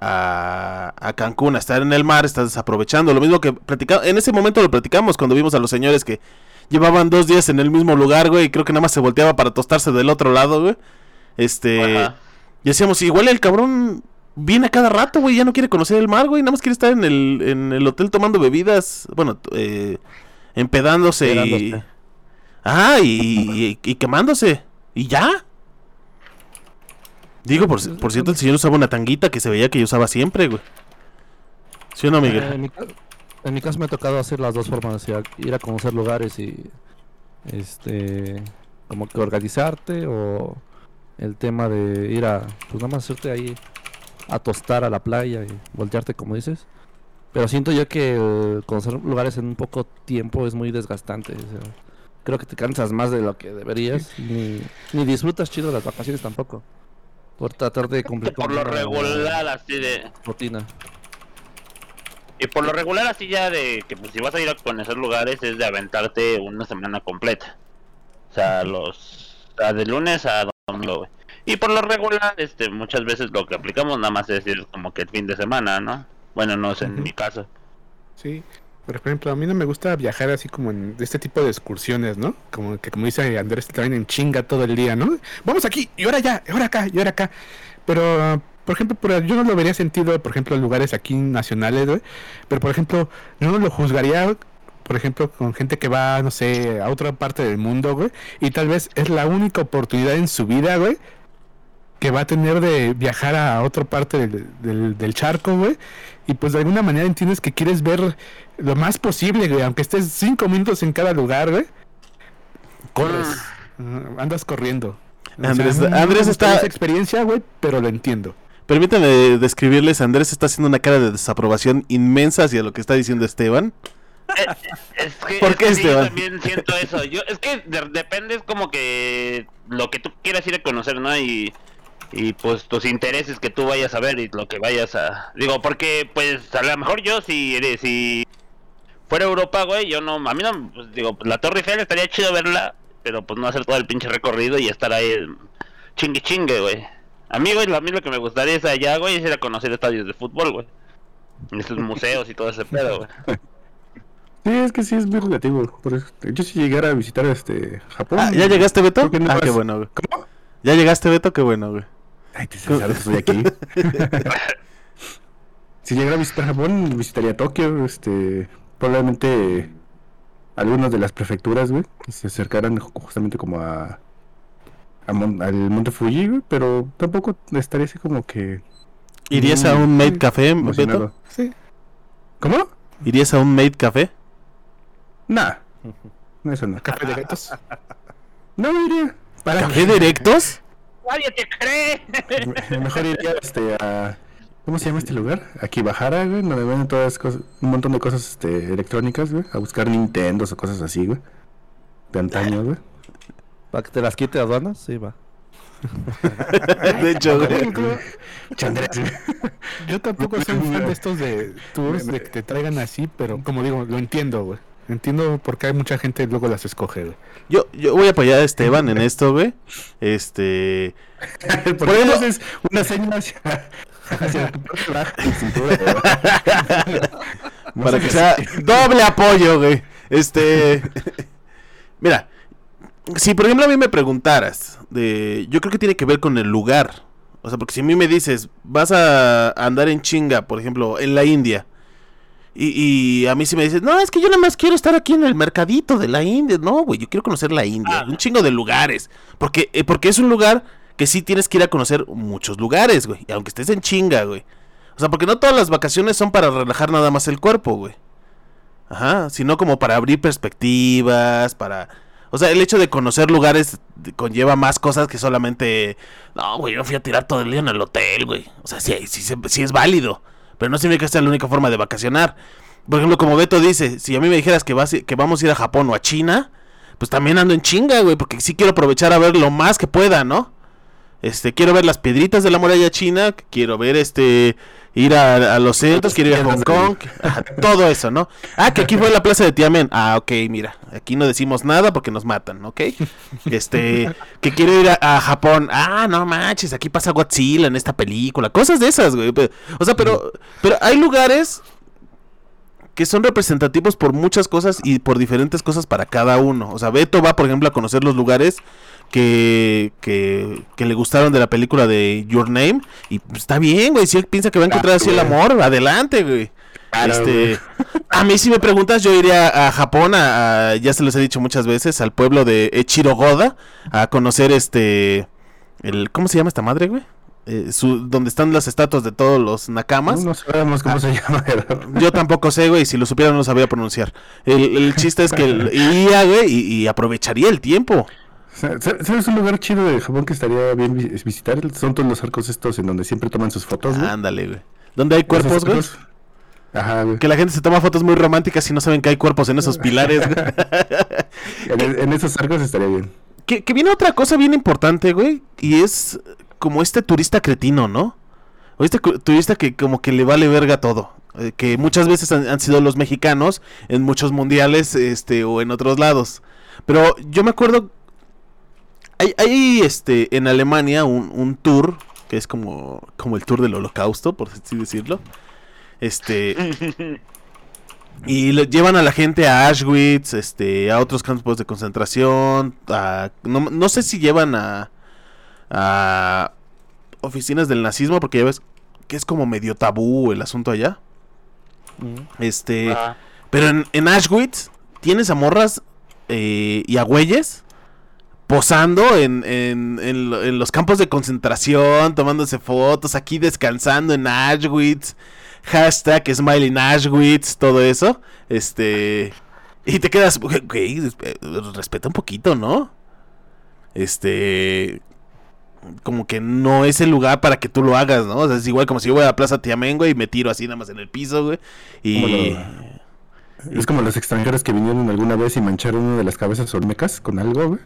a, a Cancún a estar en el mar, estás desaprovechando. Lo mismo que platicamos, en ese momento lo platicamos cuando vimos a los señores que llevaban dos días en el mismo lugar, güey, y creo que nada más se volteaba para tostarse del otro lado, güey. Este, Ajá. y decíamos, igual el cabrón viene a cada rato, güey, ya no quiere conocer el mar, güey, nada más quiere estar en el, en el hotel tomando bebidas, bueno, eh, empedándose y... Ah, y, y- y quemándose. Y ya. Digo, por, por cierto, el señor usaba una tanguita que se veía que yo usaba siempre, güey. ¿Sí o no, Eh, Miguel? en, mi, ca- en mi caso me ha tocado hacer las dos formas, ir a, ir a conocer lugares y este como que organizarte o el tema de ir a pues nada más hacerte ahí a tostar a la playa y voltearte como dices. Pero siento yo que conocer lugares en un poco tiempo es muy desgastante. o sea, creo que te cansas más de lo que deberías ni, ni disfrutas chido las vacaciones tampoco. Por tratar de cumplir Por con lo regular, así de. rutina. Y por lo regular, así ya de que pues si vas a ir a conocer lugares, es de aventarte una semana completa. O sea, los. o sea, de lunes a domingo. Y por lo regular, este, muchas veces lo que aplicamos nada más es ir como que el fin de semana, ¿no? Bueno, no es en mi caso. Sí. Por ejemplo, a mí no me gusta viajar así como en este tipo de excursiones, ¿no? Como que como dice Andrés, traen en chinga todo el día, ¿no? Vamos aquí, y ahora allá, y ahora acá, y ahora acá. Pero, por ejemplo, por- yo no lo vería sentido, por ejemplo, en lugares aquí nacionales, güey. Pero, por ejemplo, yo no lo juzgaría, por ejemplo, con gente que va, no sé, a otra parte del mundo, güey. Y tal vez es la única oportunidad en su vida, güey, que va a tener de viajar a otra parte del, del, del charco, güey. Y pues de alguna manera entiendes que quieres ver lo más posible, güey. Aunque estés cinco minutos en cada lugar, güey. Corres. Ah, andas corriendo. O sea, Andrés- no me Andrés gustaría está- esa experiencia, güey, pero lo entiendo. Permítame describirles, Andrés está haciendo una cara de desaprobación inmensa hacia lo que está diciendo Esteban. Es que, ¿Por es qué, que sí, yo Esteban? también siento eso. Yo, es que de- depende es como que lo que tú quieras ir a conocer, ¿no? Y, y pues tus intereses que tú vayas a ver y lo que vayas a... Digo, porque pues a lo mejor yo si, eres- si fuera Europa, güey, yo no... A mí no... Pues, digo, la Torre Eiffel estaría chido verla, pero pues no hacer todo el pinche recorrido y estar ahí chingue chingue, güey. A mí, güey, lo- a mí lo que me gustaría es allá, güey, es ir a conocer estadios de fútbol, güey. Y Esos museos y todo ese pedo, güey. Sí, es que sí es muy relativo. Por eso, yo si llegara a visitar este Japón. Ah, ¿Ya llegaste, Beto? no Ah, qué bueno, güey. ¿Cómo? ¿Ya llegaste, Beto? Qué bueno, güey. Ay, te sabes que estoy aquí. si llegara a visitar Japón, visitaría Tokio, este, probablemente algunas de las prefecturas, güey, que se acercaran ju- justamente como a, a Mon- al Monte Fuji, güey, pero tampoco estaría así como que ¿Irías a un Made Café, Beto? Sí. ¿Cómo? ¿Irías a un Made Café? Nah. No, eso no. Café de gatos. No iría. ¿Para ¿Café directos? ¡Nadie te cree! Mejor iría este, a. ¿Cómo se llama este lugar? Aquí Bajara, güey, donde venden todas cosas, un montón de cosas este, electrónicas, güey. A buscar Nintendos o cosas así, güey. De antaño, güey. ¿Para que te las quite aduanas? Sí, va. de hecho, güey. Chandrés, güey. Yo tampoco soy fan de estos de tours de que te traigan así, pero como digo, lo entiendo, güey. Entiendo por qué hay mucha gente y luego las escoge, güey. Yo, yo voy a apoyar a Esteban en esto, güey. Este. ¿Por no haces una señal hacia, hacia cintura, para que sea doble apoyo, güey. Este. Mira, si por ejemplo a mí me preguntaras, de, yo creo que tiene que ver con el lugar. O sea, porque si a mí me dices, vas a andar en chinga, por ejemplo, en la India. Y, y a mí si me dices, no, es que yo nada más quiero estar aquí en el mercadito de la India. No, güey, yo quiero conocer la India. Un chingo de lugares. Porque, eh, porque es un lugar que sí tienes que ir a conocer muchos lugares, güey. y Aunque estés en chinga, güey. O sea, porque no todas las vacaciones son para relajar nada más el cuerpo, güey. Ajá, sino como para abrir perspectivas, para... O sea, el hecho de conocer lugares conlleva más cosas que solamente... No, güey, yo fui a tirar todo el día en el hotel, güey. O sea, sí, sí, sí, sí es válido, pero no significa que sea la única forma de vacacionar. Por ejemplo, como Beto dice, si a mí me dijeras que, vas, que vamos a ir a Japón o a China, pues también ando en chinga, güey, porque sí quiero aprovechar a ver lo más que pueda, ¿no? Este, quiero ver las piedritas de la muralla china, quiero ver este, ir a, a los centros, quiero ir a Hong Kong, todo eso, ¿no? Ah, que aquí fue la plaza de Tiamen. Ah, ok, mira, aquí no decimos nada porque nos matan, ¿ok? Este, que quiero ir a, a Japón. Ah, no manches, aquí pasa Godzilla en esta película, cosas de esas, güey. O sea, pero, pero hay lugares que son representativos por muchas cosas y por diferentes cosas para cada uno. O sea, Beto va, por ejemplo, a conocer los lugares que, que, que le gustaron de la película de Your Name. Y pues, está bien, güey. Si él piensa que va a encontrar así el amor, adelante, güey. Claro, este, a mí si me preguntas, yo iría a Japón, a, a- ya se los he dicho muchas veces, al pueblo de Echirogoda, a conocer este, el, ¿cómo se llama esta madre, güey? Eh, su, donde están las estatuas de todos los nakamas. No, sabemos cómo se llama. Yo tampoco sé, güey, si lo supiera no lo sabía pronunciar. El, el chiste es que el- iría, güey, y, y aprovecharía el tiempo. Sa- sa- ¿Sabes un lugar chido de Japón que estaría bien vi- visitar? Son todos los arcos estos en donde siempre toman sus fotos, güey. Ándale, güey. ¿Dónde hay cuerpos, güey? Ajá, güey. Que la gente se toma fotos muy románticas y no saben que hay cuerpos en esos pilares, güey. En, e- en esos arcos estaría bien. que, que viene otra cosa bien importante, güey, y es como este turista cretino, ¿no? O este turista que como que le vale verga todo. eh, que muchas veces han, sido los mexicanos en muchos mundiales este o en otros lados. Pero yo me acuerdo hay, hay este en Alemania un, un tour que es como como el tour del holocausto, por así decirlo. Este y le llevan a la gente a Auschwitz, este, a otros campos de concentración, a, no, no sé si llevan a, a oficinas del nazismo, porque ya ves que es como medio tabú el asunto allá. Este, Ah, pero en, en Auschwitz tienes a morras eh, y a güeyes posando en, en, en lo- en los campos de concentración, tomándose fotos, aquí descansando en Auschwitz, hashtag Smile in Auschwitz, todo eso. Este, y te quedas, güey, respeta un poquito, ¿no? Este, como que no es el lugar para que tú lo hagas, ¿no? O sea, es igual como si yo voy a la Plaza Tiamén, güey, y me tiro así nada más en el piso, güey. Y... lo- Es como los extranjeros que vinieron alguna vez y mancharon una de las cabezas olmecas con algo, güey.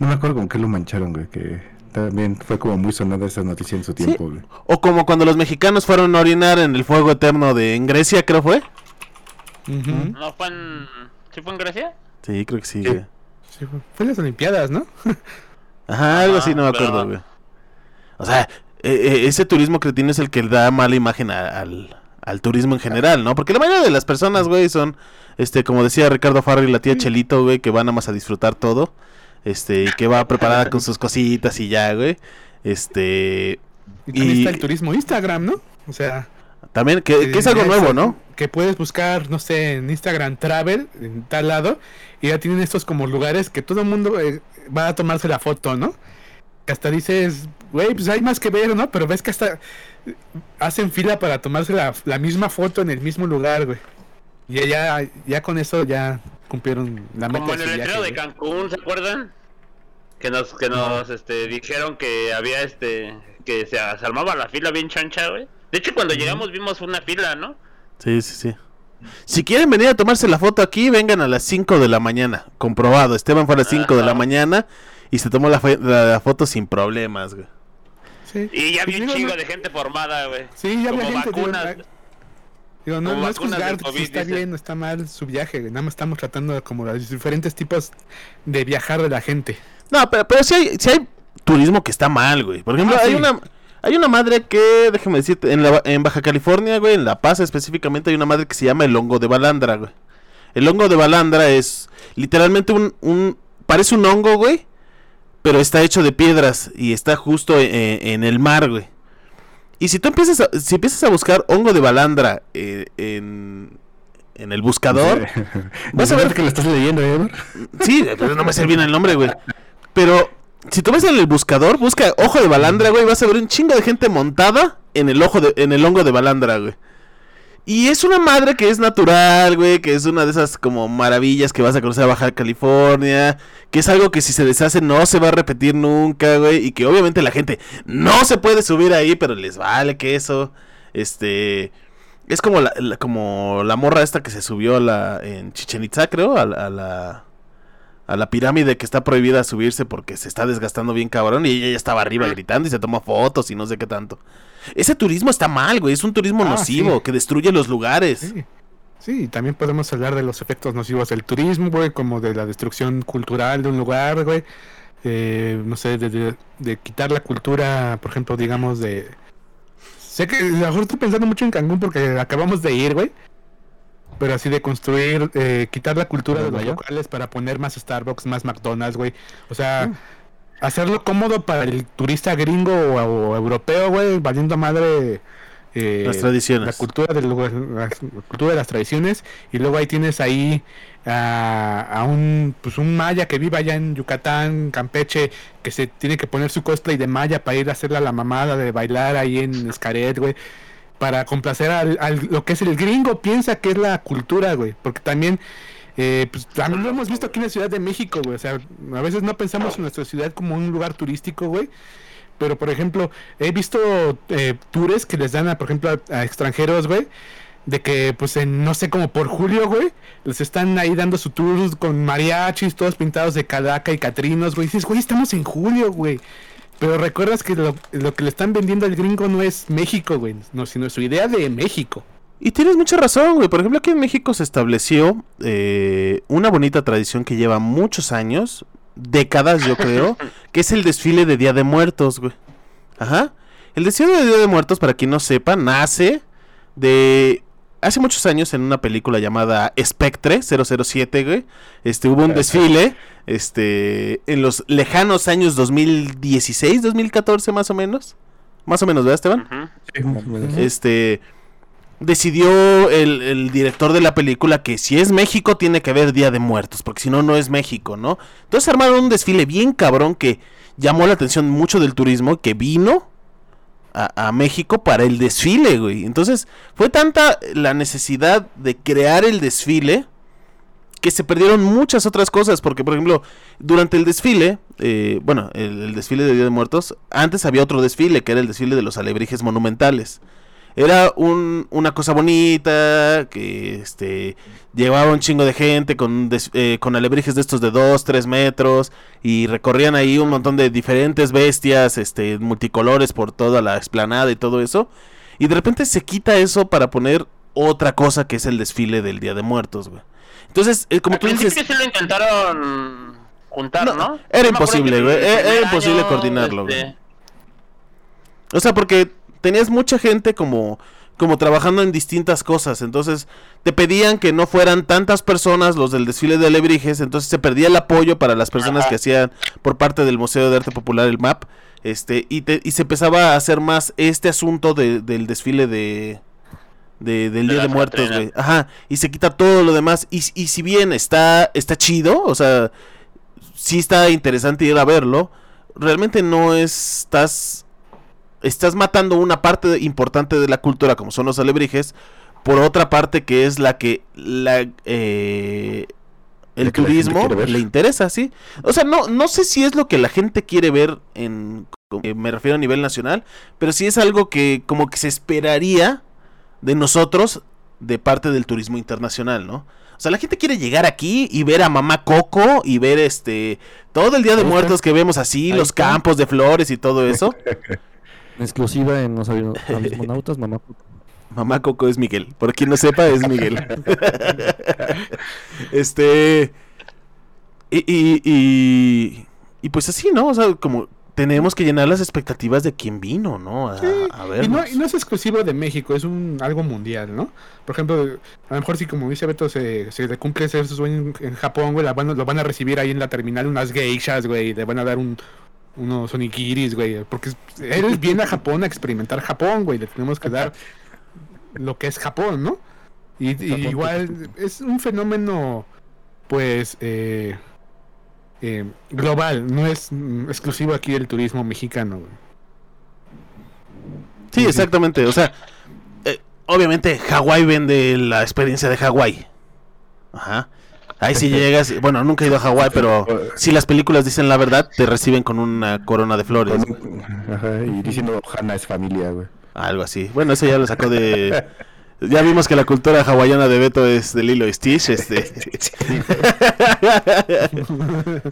No me acuerdo con qué lo mancharon, güey, que también fue como muy sonada esa noticia en su tiempo, güey. O como cuando los mexicanos fueron a orinar en el fuego eterno de en Grecia, creo fue. ¿No fue en... ¿Sí fue en Grecia? Sí, creo que sí, Sí. güey. Sí, fue- fue en las Olimpiadas, ¿no? Ajá, algo así, no me pero- acuerdo, güey. O sea, eh, eh, ese turismo cretino es el que da mala imagen a- al, al turismo en general, ¿no? Porque la mayoría de las personas, güey, son, este, como decía Ricardo Farri, la tía Chelito, güey, que van nada más a disfrutar todo. Este, y que va preparada con sus cositas y ya, güey. Este, Y también Y- está el turismo Instagram, ¿no? O sea, también, que, que es algo ya nuevo, ¿no? Que puedes buscar, no sé, en Instagram Travel, en tal lado, y ya tienen estos como lugares que todo el mundo eh, va a tomarse la foto, ¿no? Que hasta dices, güey, pues hay más que ver, ¿no? Pero ves que hasta eh, hacen fila para tomarse la, la misma foto en el mismo lugar, güey. Y ya, ya con eso ya cumplieron la meta Como en el letrero de. Cancún, ¿se acuerdan? Que nos, que nos este, dijeron que había este, que se, se armaba la fila bien chancha, güey. De hecho, cuando llegamos vimos una fila, ¿no? Sí, sí, sí. Si quieren venir a tomarse la foto aquí, vengan a las 5 de la mañana. Comprobado. Esteban fue a las 5 de la mañana y se tomó la, fe- la- la foto sin problemas, güey. Sí. Y ya había un chingo no- de gente formada, güey. Sí, ya había gente, digo, vacunas. Digo, no, no es juzgar del si COVID, está dice. bien o está mal su viaje, güey. nada más estamos tratando de como los diferentes tipos de viajar de la gente. No, pero, pero sí, hay, sí hay turismo que está mal, güey. Por ejemplo, Ah, hay sí. una hay una madre que, déjame decirte, en, la- en Baja California, güey, en La Paz específicamente, hay una madre que se llama el hongo de balandra, güey. El hongo de balandra es literalmente un, un parece un hongo, güey, pero está hecho de piedras y está justo en, en el mar, güey. Y si tú empiezas a, si empiezas a buscar hongo de balandra eh, en, en el buscador, Vas a ver- que lo estás leyendo, ¿eh? Sí, pero no me sé bien el nombre, güey. Pero si tú ves en el buscador, busca ojo de balandra, güey, vas a ver un chingo de gente montada en el ojo de, en el hongo de balandra, güey. Y es una madre que es natural, güey, que es una de esas como maravillas que vas a conocer a Baja California, que es algo que si se deshace no se va a repetir nunca, güey, y que obviamente la gente no se puede subir ahí, pero les vale que eso, este, es como la, como la morra esta que se subió a la, en Chichen Itza, creo, a, a la a la pirámide que está prohibida subirse porque se está desgastando bien cabrón y ella ya estaba arriba gritando y se toma fotos y no sé qué tanto. Ese turismo está mal, güey, es un turismo Ah, nocivo sí. que destruye los lugares. Sí. Sí, también podemos hablar de los efectos nocivos del turismo, güey, como de la destrucción cultural de un lugar, güey. Eh, no sé, de, de- de quitar la cultura, por ejemplo, digamos, de... Sé que a lo mejor estoy pensando mucho en Cancún porque acabamos de ir, güey. Pero así de construir, eh, quitar la cultura de los ¿Vaya? locales para poner más Starbucks, más McDonald's, güey. O sea, hacerlo cómodo para el turista gringo o, o europeo, güey, valiendo madre... eh, Las tradiciones. la cultura del la cultura de las tradiciones y luego ahí tienes ahí a, a un pues un maya que vive allá en Yucatán, Campeche, que se tiene que poner su cosplay de maya para ir a hacerle a la mamada de bailar ahí en Escaret, güey, para complacer al, al- lo que es el gringo piensa que es la cultura, güey, porque también eh, pues lo hemos visto aquí en la Ciudad de México, güey, o sea, a veces no pensamos en nuestra ciudad como un lugar turístico, güey. Pero, por ejemplo, he visto eh, tours que les dan, a, por ejemplo, a, extranjeros, güey. De que, pues, en, no sé, como por julio, güey. Les están ahí dando su tour con mariachis, todos pintados de calaca y catrinos, güey. Dices, güey, estamos en julio, güey. Pero recuerdas que lo, lo que le están vendiendo al gringo no es México, güey. No, sino su idea de México. Y tienes mucha razón, güey. Por ejemplo, aquí en México se estableció eh, una bonita tradición que lleva muchos años, décadas yo creo, que es el desfile de Día de Muertos, güey. Ajá. El desfile de Día de Muertos, para quien no sepa, nace de... Hace muchos años en una película llamada Spectre 007, güey. Este, hubo un desfile, este, en los lejanos años 2016, 2014 más o menos. Más o menos, ¿verdad, Esteban? Este decidió el, el director de la película que si es México tiene que haber Día de Muertos, porque si no, no es México, ¿no? Entonces armaron un desfile bien cabrón que llamó la atención mucho del turismo, que vino a, México para el desfile, güey. Entonces fue tanta la necesidad de crear el desfile que se perdieron muchas otras cosas, porque por ejemplo, durante el desfile, eh, bueno, el, el desfile de Día de Muertos, antes había otro desfile, que era el desfile de los alebrijes monumentales. Era un- una cosa bonita, que este llevaba un chingo de gente con, des- eh, con alebrijes de estos de 2, 3 metros y recorrían ahí un montón de diferentes bestias este, multicolores por toda la explanada y todo eso. Y de repente se quita eso para poner otra cosa que es el desfile del Día de Muertos, güey. Entonces, eh, como Al tú dices... sí lo intentaron juntar, No, ¿no? era imposible, güey, el era- imposible coordinarlo, güey. este, O sea, porque tenías mucha gente como, como trabajando en distintas cosas. Entonces, te pedían que no fueran tantas personas los del desfile de alebrijes. Entonces, se perdía el apoyo para las personas Ajá. que hacían por parte del Museo de Arte Popular el MAP. Este, y, te- y se empezaba a hacer más este asunto de- del desfile de. de- del De Día de Muertos, güey. Ajá. Y se quita todo lo demás. Y, y si bien está, está chido, o sea, sí está interesante ir a verlo. Realmente no estás estás matando una parte importante de la cultura como son los alebrijes por otra parte que es la que la eh, el La que turismo le interesa sí o sea no no sé si es lo que la gente quiere ver en eh, me refiero a nivel nacional pero sí es algo que como que se esperaría de nosotros de parte del turismo internacional no o sea, la gente quiere llegar aquí y ver a mamá Coco y ver este todo el Día de. Muertos que vemos así, Ahí los está. campos de flores y todo eso. En exclusiva en los aviosmonautas, mamá. Mamá Coco es Miguel. Por quien no sepa, es Miguel. este. Y, y, y, y pues así, ¿no? O sea, como tenemos que llenar las expectativas de quien vino, ¿no? A, Sí, a y, no, y no es exclusivo de México, es un algo mundial, ¿no? Por ejemplo, a lo mejor si como dice Beto se, se le cumple ese sueño en, en Japón, güey, la van, lo van a recibir ahí en la terminal unas geishas, güey, y le van a dar un unos onigiris, güey, porque él viene a Japón a experimentar Japón, güey, le tenemos que dar lo que es Japón, ¿no? Y, igual es un fenómeno, pues, eh, eh, global, no es exclusivo aquí del turismo mexicano, güey. Sí, exactamente. O sea, eh, obviamente Hawái vende la experiencia de Hawái. Ajá. Ahí si llegas, bueno, nunca he ido a Hawái, pero si las películas dicen la verdad, te reciben con una corona de flores. Ajá, y diciendo Hanna es familia, güey. Algo así. Bueno, eso ya lo sacó de. Ya vimos que la cultura hawaiana de Beto es de Lilo y Stitch, este.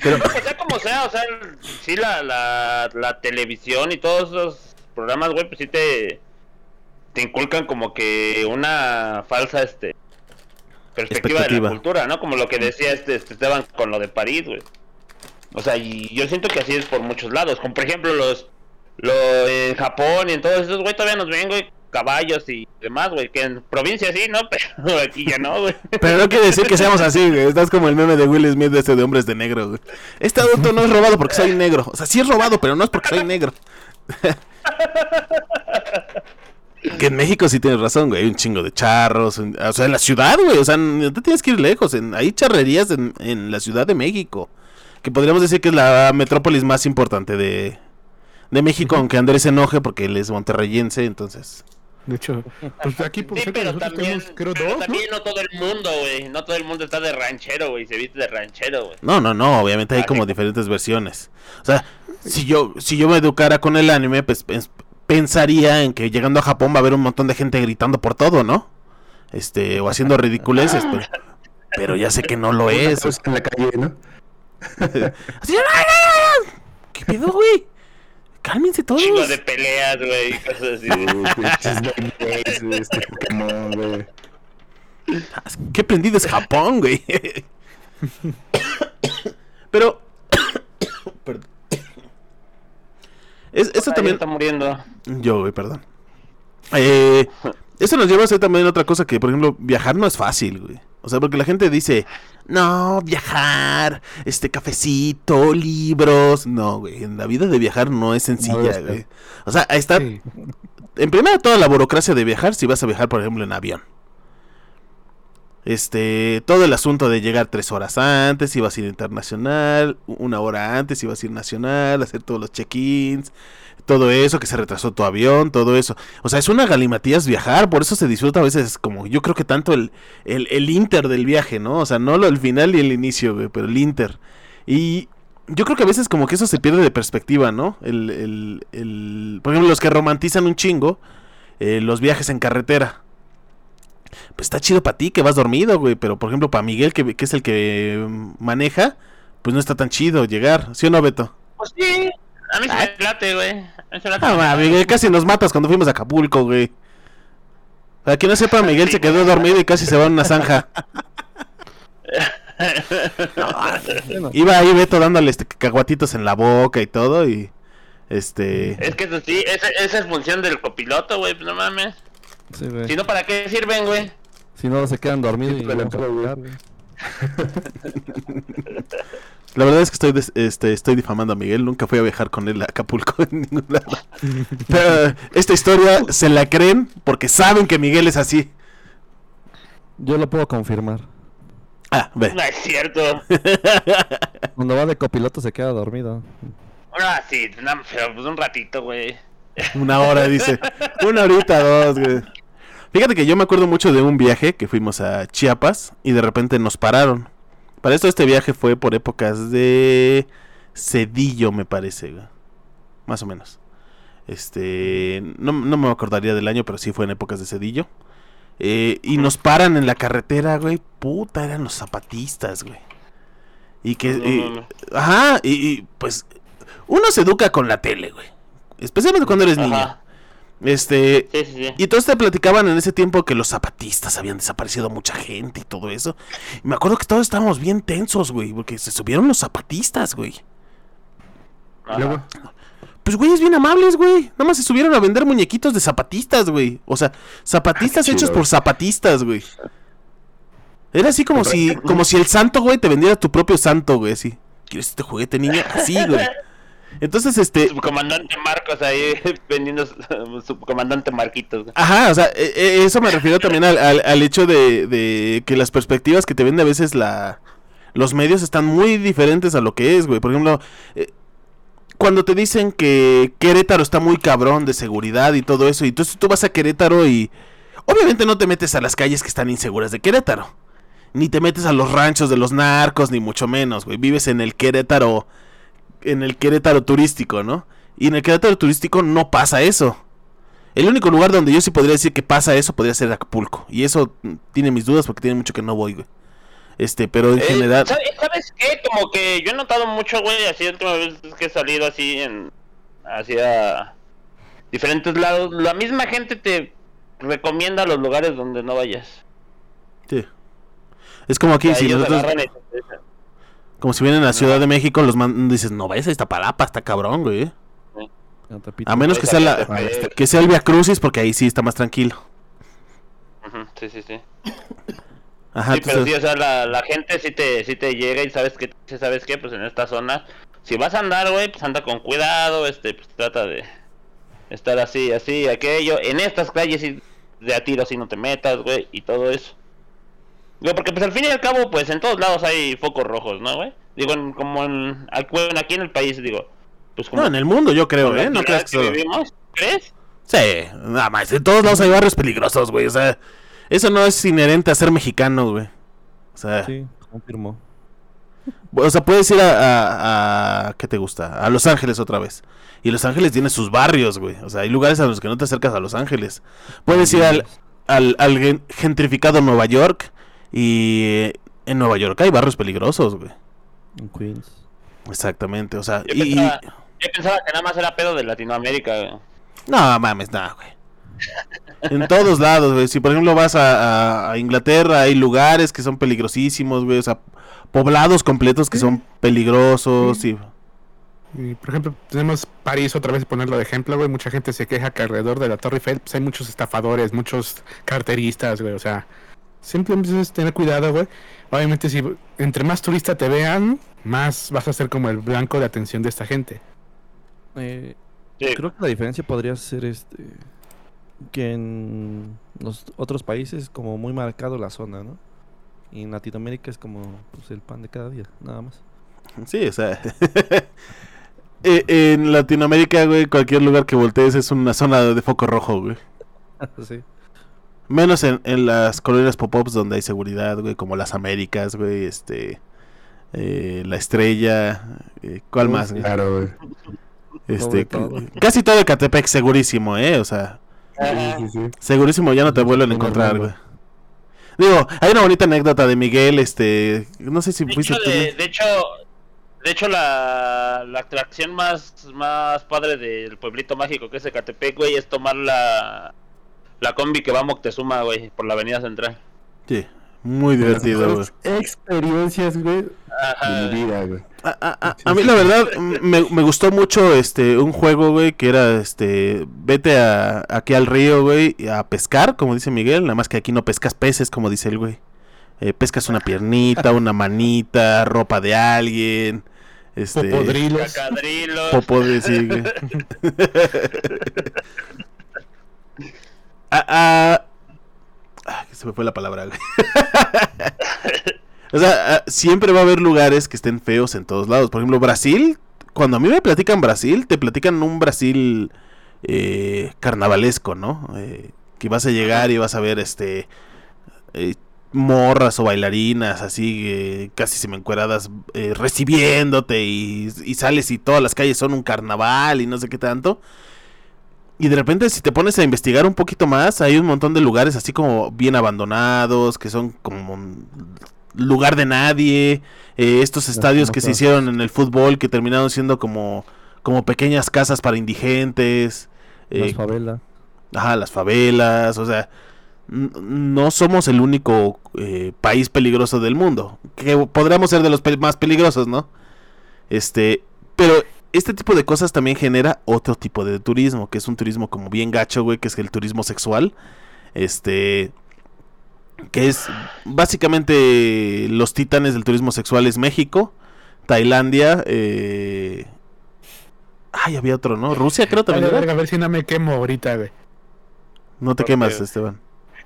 Pero, Pues sea como sea, o sea, el- sí la, la, la televisión y todos esos programas, güey, pues sí te, te inculcan como que una falsa, este, perspectiva, de la cultura, ¿no? Como lo que decía este, este Esteban con lo de París, güey. O sea, y yo siento que así es por muchos lados, como por ejemplo los, lo en Japón y en todos esos, güey, todavía nos ven, güey, caballos y demás, güey, que en provincia sí, ¿no? Pero aquí ya no, güey. pero no quiere decir que seamos así, güey. Estás como el meme de Will Smith de este de hombres de negro, güey. Este adulto no es robado porque soy negro. O sea, sí es robado, pero no es porque soy negro. que en México sí tienes razón, güey. Hay un chingo de charros. en- o sea, en la ciudad, güey. O sea, no te tienes que ir lejos. En, hay charrerías en, en la Ciudad de México. Que podríamos decir que es la metrópolis más importante de, de México, aunque Andrés se enoje porque él es monterreyense, entonces. De hecho, pues aquí por Sí, cerca pero también, tenemos, creo, pero dos, ¿no? también no todo el mundo, güey. No todo el mundo está de ranchero, güey. Se viste de ranchero, güey. No, no, no, obviamente hay Ah, como sí. diferentes versiones. O sea, si yo, si yo me educara con el anime, pues pensaría en que llegando a Japón va a haber un montón de gente gritando por todo, ¿no? Este, o haciendo ridiculeces, pero, pero ya sé que no lo es. Pues en la calle, ¿no? Así, ¡ay, ay, ay! ¿Qué pedo, güey? Cálmense todos. Chingo de peleas, güey. Cosas así. Este Pokémon, güey. Qué prendido es Japón, güey. Pero. Perdón. Es, eso Ay, también. Está muriendo. Yo, güey, perdón. Eh, eso nos lleva a hacer también otra cosa que, por ejemplo, viajar no es fácil, güey. O sea, porque la gente dice, no, viajar, este cafecito, libros. No, güey, en la vida de viajar no es sencilla, güey. O sea, ahí está, Sí. en primera toda la burocracia de viajar si vas a viajar, por ejemplo, en avión. Este, todo el asunto de llegar tres horas antes, ibas a ir internacional, una hora antes ibas a ir nacional, hacer todos los check-ins, todo eso, que se retrasó tu avión, todo eso. O sea, es una galimatías viajar, por eso se disfruta a veces como, yo creo que tanto el, el, el inter del viaje, ¿no? O sea, no lo, el final y el inicio, pero el inter. Y yo creo que a veces como que eso se pierde de perspectiva, ¿no? El, el, el, por ejemplo, los que romantizan un chingo eh, los viajes en carretera. Pues está chido para ti que vas dormido, güey. Pero por ejemplo, para Miguel, que, que es el que maneja, pues no está tan chido llegar. ¿Sí o no, Beto? Pues sí. A mí se me late, güey. A mí se me late. Ah, Miguel, casi nos matas cuando fuimos a Acapulco, güey. Para quien no sepa, Miguel se quedó dormido y casi se va en una zanja. Iba ahí Beto dándole este caguatitos en la boca y todo y este Es que eso sí, esa, esa es función del copiloto, güey. Pues no mames. Sí, güey. Si no, ¿para qué sirven, güey? Si no, se quedan dormidos y pero nunca no, güey. la verdad es que estoy des- este estoy difamando a Miguel, nunca fui a viajar con él a Acapulco en ningún lado. Pero esta historia se la creen porque saben que Miguel es así. Yo lo puedo confirmar. Ah, ve. No es cierto. Cuando va de copiloto se queda dormido. Ah, sí, pues un ratito, güey. Una hora, dice. Una horita, dos, güey. Fíjate que yo me acuerdo mucho de un viaje que fuimos a Chiapas y de repente nos pararon. Para esto este viaje fue por épocas de Cedillo, me parece. Más o menos. Este, no, no me acordaría del año, pero sí fue en épocas de Cedillo. Eh, y nos paran en la carretera, güey. Puta, eran los zapatistas, güey. Y que... No, y- no, no. Ajá, y, y, pues uno se educa con la tele, güey. Especialmente cuando eres niño. Ajá. Este, Sí, sí, sí. y todos te platicaban en ese tiempo que los zapatistas habían desaparecido mucha gente y todo eso. Y me acuerdo que todos estábamos bien tensos, güey, porque se subieron los zapatistas, güey. Ajá. Pues güeyes bien amables, güey. Nada más se subieron a vender muñequitos de zapatistas, güey. O sea, zapatistas Ah, hechos chido. por zapatistas, güey. Era así como si, como si el santo, güey, te vendiera tu propio santo, güey, así. ¿Quieres este juguete, niño? Así, güey. Entonces, este, Subcomandante Marcos ahí vendiendo su- subcomandante Marquitos. Ajá, o sea, e- e- eso me refiero también al, al- al hecho de, de que las perspectivas que te vende a veces la los medios están muy diferentes a lo que es, güey. Por ejemplo, eh, cuando te dicen que Querétaro está muy cabrón de seguridad y todo eso, y entonces tú vas a Querétaro y obviamente no te metes a las calles que están inseguras de Querétaro. Ni te metes a los ranchos de los narcos, ni mucho menos, güey. Vives en el Querétaro, en el Querétaro turístico, ¿no? Y en el Querétaro turístico no pasa eso. El único lugar donde yo sí podría decir que pasa eso podría ser Acapulco. Y eso mm, tiene mis dudas porque tiene mucho que no voy, güey. Este, pero en Eh, general. ¿sabes, ¿Sabes qué? Como que yo he notado mucho, güey, así la última vez que he salido así en hacia diferentes lados, la misma gente te recomienda los lugares donde no vayas. Sí. Es como aquí, O sea, si nosotros, agarran y te dicen, como si vienen a Ciudad de México, los man- dices, no vayas a Iztapalapa, está cabrón, güey. A menos que sea la, "Ahí está, que sea el Via Crucis, porque ahí sí está más tranquilo. Sí, sí, sí. Ajá, sí, pero sí, o sea, la, la gente sí te, sí te llega y sabes que, sabes qué, pues en esta zona, si vas a andar, güey, pues anda con cuidado, este, pues trata de estar así, así, aquello. En estas calles sí, de a tiro así no te metas, güey, y todo eso. Digo, porque pues al fin y al cabo, pues en todos lados hay focos rojos, ¿no, güey? Digo, en- como en, aquí, bueno, aquí en el país, digo, pues como... No, en el mundo yo creo, ¿eh? No creas que vivimos, ¿crees? Sí, nada más. En todos lados hay barrios peligrosos, güey. O sea, eso no es inherente a ser mexicano, güey. O sea, Sí, confirmo. o sea, puedes ir a, a, a- ¿Qué te gusta? A Los Ángeles otra vez. Y Los Ángeles tiene sus barrios, güey. O sea, hay lugares a los que no te acercas a Los Ángeles. Puedes ir al, al, al gen- gentrificado Nueva York. Y eh, en Nueva York hay barrios peligrosos, güey. En Queens. Exactamente, o sea, Yo, y... y- pensaba, yo pensaba que nada más era pedo de Latinoamérica, güey. No, mames, nada, güey. En todos lados, güey. Si por ejemplo vas a, a- a Inglaterra, hay lugares que son peligrosísimos, güey. O sea, poblados completos que son peligrosos. Y... Y, por ejemplo, tenemos París otra vez, ponerlo de ejemplo, güey. Mucha gente se queja que alrededor de la Torre Eiffel pues, hay muchos estafadores, muchos carteristas, güey. O sea, simplemente es tener cuidado, güey. Obviamente, si entre más turistas te vean, más vas a ser como el blanco de atención de esta gente. Eh, Sí. Creo que la diferencia podría ser este que en los otros países como muy marcado la zona, ¿no? Y en Latinoamérica es como pues, el pan de cada día, nada más. Sí, o sea. eh, en Latinoamérica, güey, cualquier lugar que voltees es una zona de foco rojo, güey. sí. Menos en, en las colonias pop-ups donde hay seguridad, güey, como las Américas, güey, este. eh, la estrella. eh, ¿Cuál Uf, más? güey? Claro, güey. Este, todo. casi todo Ecatepec, segurísimo, ¿eh? O sea, Sí, sí, sí. segurísimo ya no te vuelven a encontrar, güey. Digo, hay una bonita anécdota de Miguel, este. No sé si De fuiste hecho, tú. de, de hecho, de hecho la, la atracción más, más padre del pueblito mágico que es Ecatepec, güey, es tomar la, la combi que va a Moctezuma, güey, por la avenida central. Sí, muy divertido, güey. Experiencias, güey, de Ajá. mi vida, güey. A, a- a- a mí la verdad me, me gustó mucho este un juego, güey, que era este vete a, aquí al río, güey, a pescar, como dice Miguel, nada más que aquí no pescas peces, como dice el güey. Eh, pescas una piernita, una manita, ropa de alguien, este Popodrilos. Cacadrilos. popo de sí, güey. Ah, ah, ah, que se me fue la palabra, o sea, ah, siempre va a haber lugares que estén feos en todos lados. Por ejemplo, Brasil, cuando a mí me platican Brasil, te platican un Brasil eh, carnavalesco, ¿no? Eh, que vas a llegar y vas a ver este eh, morras o bailarinas así eh, casi semencueradas eh, recibiéndote y, y sales y todas las calles son un carnaval y no sé qué tanto. Y de repente si te pones a investigar un poquito más, hay un montón de lugares así como bien abandonados, que son como un lugar de nadie. eh, estos estadios que se hicieron en el fútbol que terminaron siendo como, como pequeñas casas para indigentes. Las eh, favelas. Ajá, las favelas, o sea, no somos el único eh, país peligroso del mundo. Que podríamos ser de los pe- más peligrosos, ¿no? Este, pero este tipo de cosas también genera otro tipo de turismo, que es un turismo como bien gacho, güey, que es el turismo sexual. Este, que es básicamente los titanes del turismo sexual es México, Tailandia, eh... Ay, había otro, ¿no? Rusia creo también. Era. verga, a ver si no me quemo ahorita, güey. No te ¿Por quemas, qué? Esteban.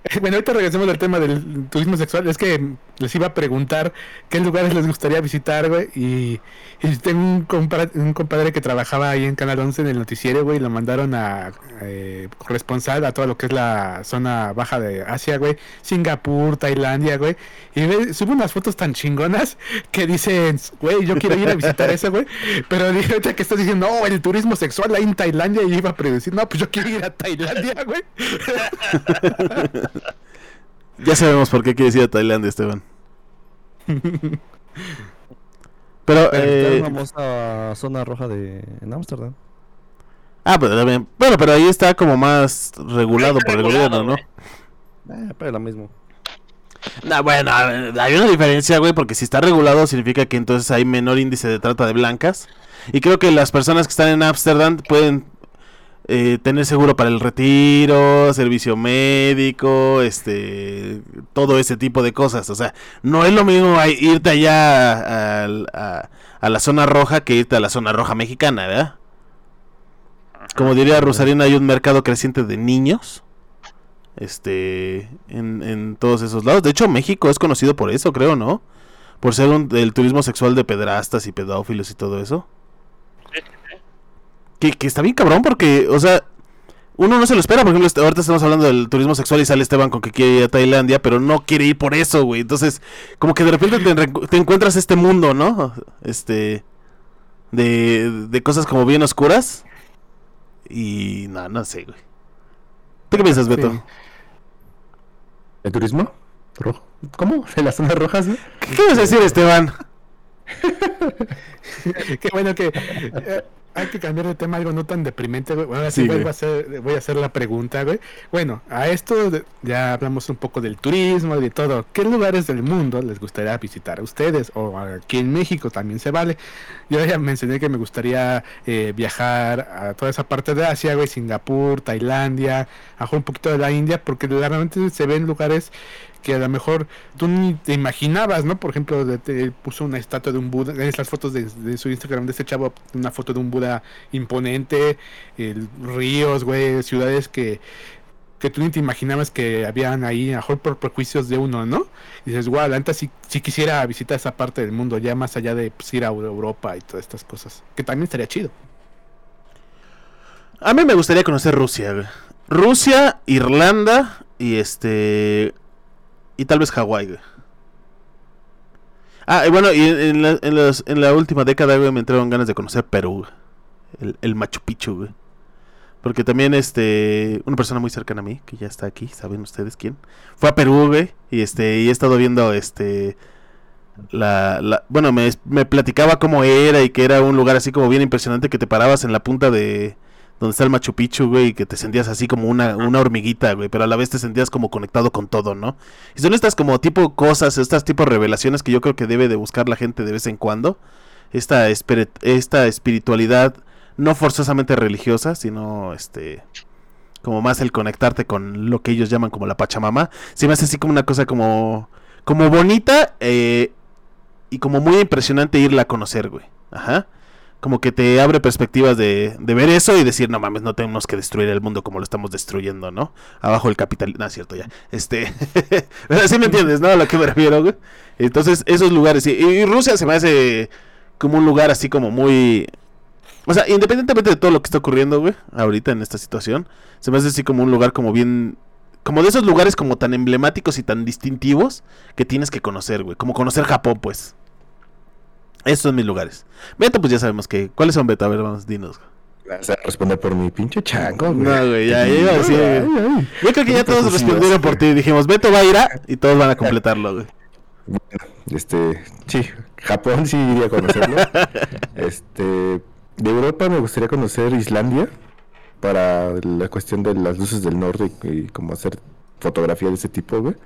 Bueno, ahorita regresemos al tema del turismo sexual. Es que les iba a preguntar qué lugares les gustaría visitar, güey. Y, tengo un, compa- un compadre que trabajaba ahí en Canal 11 en el noticiero, güey. Lo mandaron a eh, corresponsal a todo lo que es la zona baja de Asia, güey. Singapur, Tailandia, güey. Y ve- sube unas fotos tan chingonas que dicen, güey, yo quiero ir a visitar eso, güey. Pero dije, ahorita que estás diciendo, no, el turismo sexual ahí en Tailandia. Y iba a predecir, no, pues yo quiero ir a Tailandia, güey. Ya sabemos por qué quieres ir a Tailandia, Esteban. Pero, eh, la famosa zona roja de en Ámsterdam. ah, pero también, bueno, pero ahí está como más regulado por el gobierno, ¿no? Eh, pero lo mismo. No, bueno, hay una diferencia, güey, porque si está regulado significa que entonces hay menor índice de trata de blancas. Y creo que las personas que están en Ámsterdam pueden eh, tener seguro para el retiro, servicio médico, este, todo ese tipo de cosas. O sea, no es lo mismo irte allá a, a- a la zona roja que irte a la zona roja mexicana, ¿verdad? Como diría Rosarina, hay un mercado creciente de niños. Este, en, en todos esos lados. De hecho, México es conocido por eso, creo, ¿no? Por ser un, el turismo sexual de pedrastas y pedófilos y todo eso. Que, que está bien cabrón porque, o sea, uno no se lo espera. Por ejemplo, este- ahorita estamos hablando del turismo sexual y sale Esteban con que quiere ir a Tailandia, pero no quiere ir por eso, güey. Entonces, como que de repente te, encuentras este mundo, ¿no? Este, de, de cosas como bien oscuras. Y no, no sé, güey. ¿Tú qué piensas, Beto? Sí. ¿El turismo? Rojo. ¿Cómo? ¿De las zonas rojas? ¿Qué quieres decir, Esteban? Qué bueno que eh, hay que cambiar de tema algo no tan deprimente, güey. Bueno, ahora sí, güey. a hacer, voy a hacer la pregunta, güey. Bueno, a esto de- ya hablamos un poco del turismo y de todo. ¿Qué lugares del mundo les gustaría visitar a ustedes? O aquí en México también se vale. Yo ya mencioné que me gustaría eh, viajar a toda esa parte de Asia, güey, Singapur, Tailandia, a un poquito de la India, porque realmente se ven lugares que a lo mejor tú ni te imaginabas, ¿no? Por ejemplo, de- te puso una estatua de un Buda, en las fotos de, de su Instagram de este chavo, una foto de un Buda imponente, ríos, güey, ciudades que que tú ni te imaginabas que habían ahí, a lo mejor por prejuicios de uno, ¿no? Y dices, guau, la neta sí, sí quisiera visitar esa parte del mundo, ya más allá de pues, ir a Europa y todas estas cosas, que también estaría chido. A mí me gustaría conocer Rusia. Rusia, Irlanda y este. Y tal vez Hawái, güey. Ah, y bueno, y en, la, en la última década, güey, me entraron ganas de conocer Perú, güey. El, el Machu Picchu, güey. Porque también, este. Una persona muy cercana a mí, que ya está aquí, saben ustedes quién. Fue a Perú, güey. Y este. Y he estado viendo, este. La, la, bueno, me, me platicaba cómo era y que era un lugar así como bien impresionante que te parabas en la punta de, donde está el Machu Picchu, güey, y que te sentías así como una, una hormiguita, güey, pero a la vez te sentías como conectado con todo, ¿no? Y son estas como tipo cosas, estas tipo revelaciones que yo creo que debe de buscar la gente de vez en cuando. Esta, esta espiritualidad no forzosamente religiosa, sino este como más el conectarte con lo que ellos llaman como la Pachamama. Se me hace así como una cosa como como bonita eh, y como muy impresionante irla a conocer, güey. Ajá como que te abre perspectivas de, de ver eso y decir, no mames, no tenemos que destruir el mundo como lo estamos destruyendo, ¿no? Abajo el capital, no cierto ya. Este, pero sí me entiendes, ¿no? A lo que me refiero, güey. Entonces, esos lugares, y, y Rusia se me hace como un lugar así como muy... O sea, independientemente de todo lo que está ocurriendo, güey, ahorita en esta situación, se me hace así como un lugar como bien... Como de esos lugares como tan emblemáticos y tan distintivos que tienes que conocer, güey. Como conocer Japón, pues. Esos son mis lugares. Beto, pues ya sabemos que. ¿Cuáles son, Beto? A ver, vamos, dinos. Vas a responder por mi pinche chango, güey. No, güey, ya, iba a decir. Yo creo que ya todos respondieron por ti. Dijimos, Beto va a ir a. Y todos van a completarlo, güey. Bueno, este, sí, Japón sí iría a conocerlo. este, de Europa me gustaría conocer Islandia para la cuestión de las luces del norte y, y como hacer fotografía de ese tipo, güey.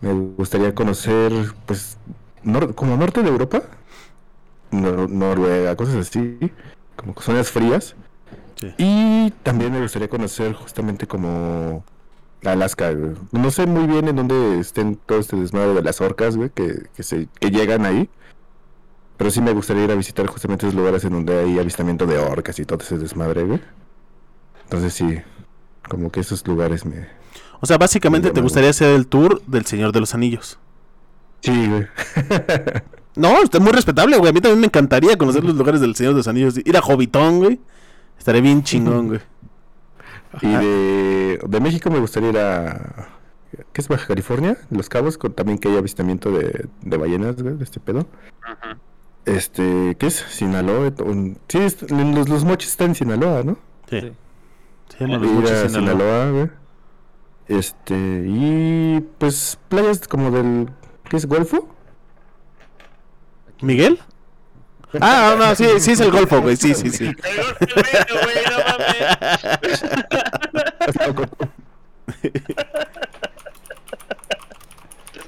Me gustaría conocer, pues, nor- como norte de Europa, Nor- Noruega, cosas así, como zonas frías. Sí. Y también me gustaría conocer justamente como Alaska, güey. No sé muy bien en dónde estén todo este desmadre de las orcas, güey, que, que, se, que llegan ahí. Pero sí me gustaría ir a visitar justamente esos lugares en donde hay avistamiento de orcas y todo ese desmadre, güey. Entonces sí, como que esos lugares me... O sea, básicamente te gustaría hacer el tour del Señor de los Anillos. Sí, güey. No, está muy respetable, güey. A mí también me encantaría conocer los lugares del Señor de los Anillos. Ir a Hobbitón, güey. Estaría bien chingón, güey. y de, de México me gustaría ir a... ¿Qué es Baja California? Los Cabos, con, también que hay avistamiento de, de ballenas, güey, de este pedo. Ajá. Este, ¿qué es? Sinaloa. un- Sí, es- los, los mochis están en Sinaloa, ¿no? Sí. Sí. Se llaman los ir Mochis a Sinaloa. Sinaloa, güey. Este, y pues playas como del. ¿Qué es? ¿Golfo? ¿Miguel? Ah, no, sí, sí es el Golfo, güey. Sí, sí, sí. El golpe bueno, güey, no mames.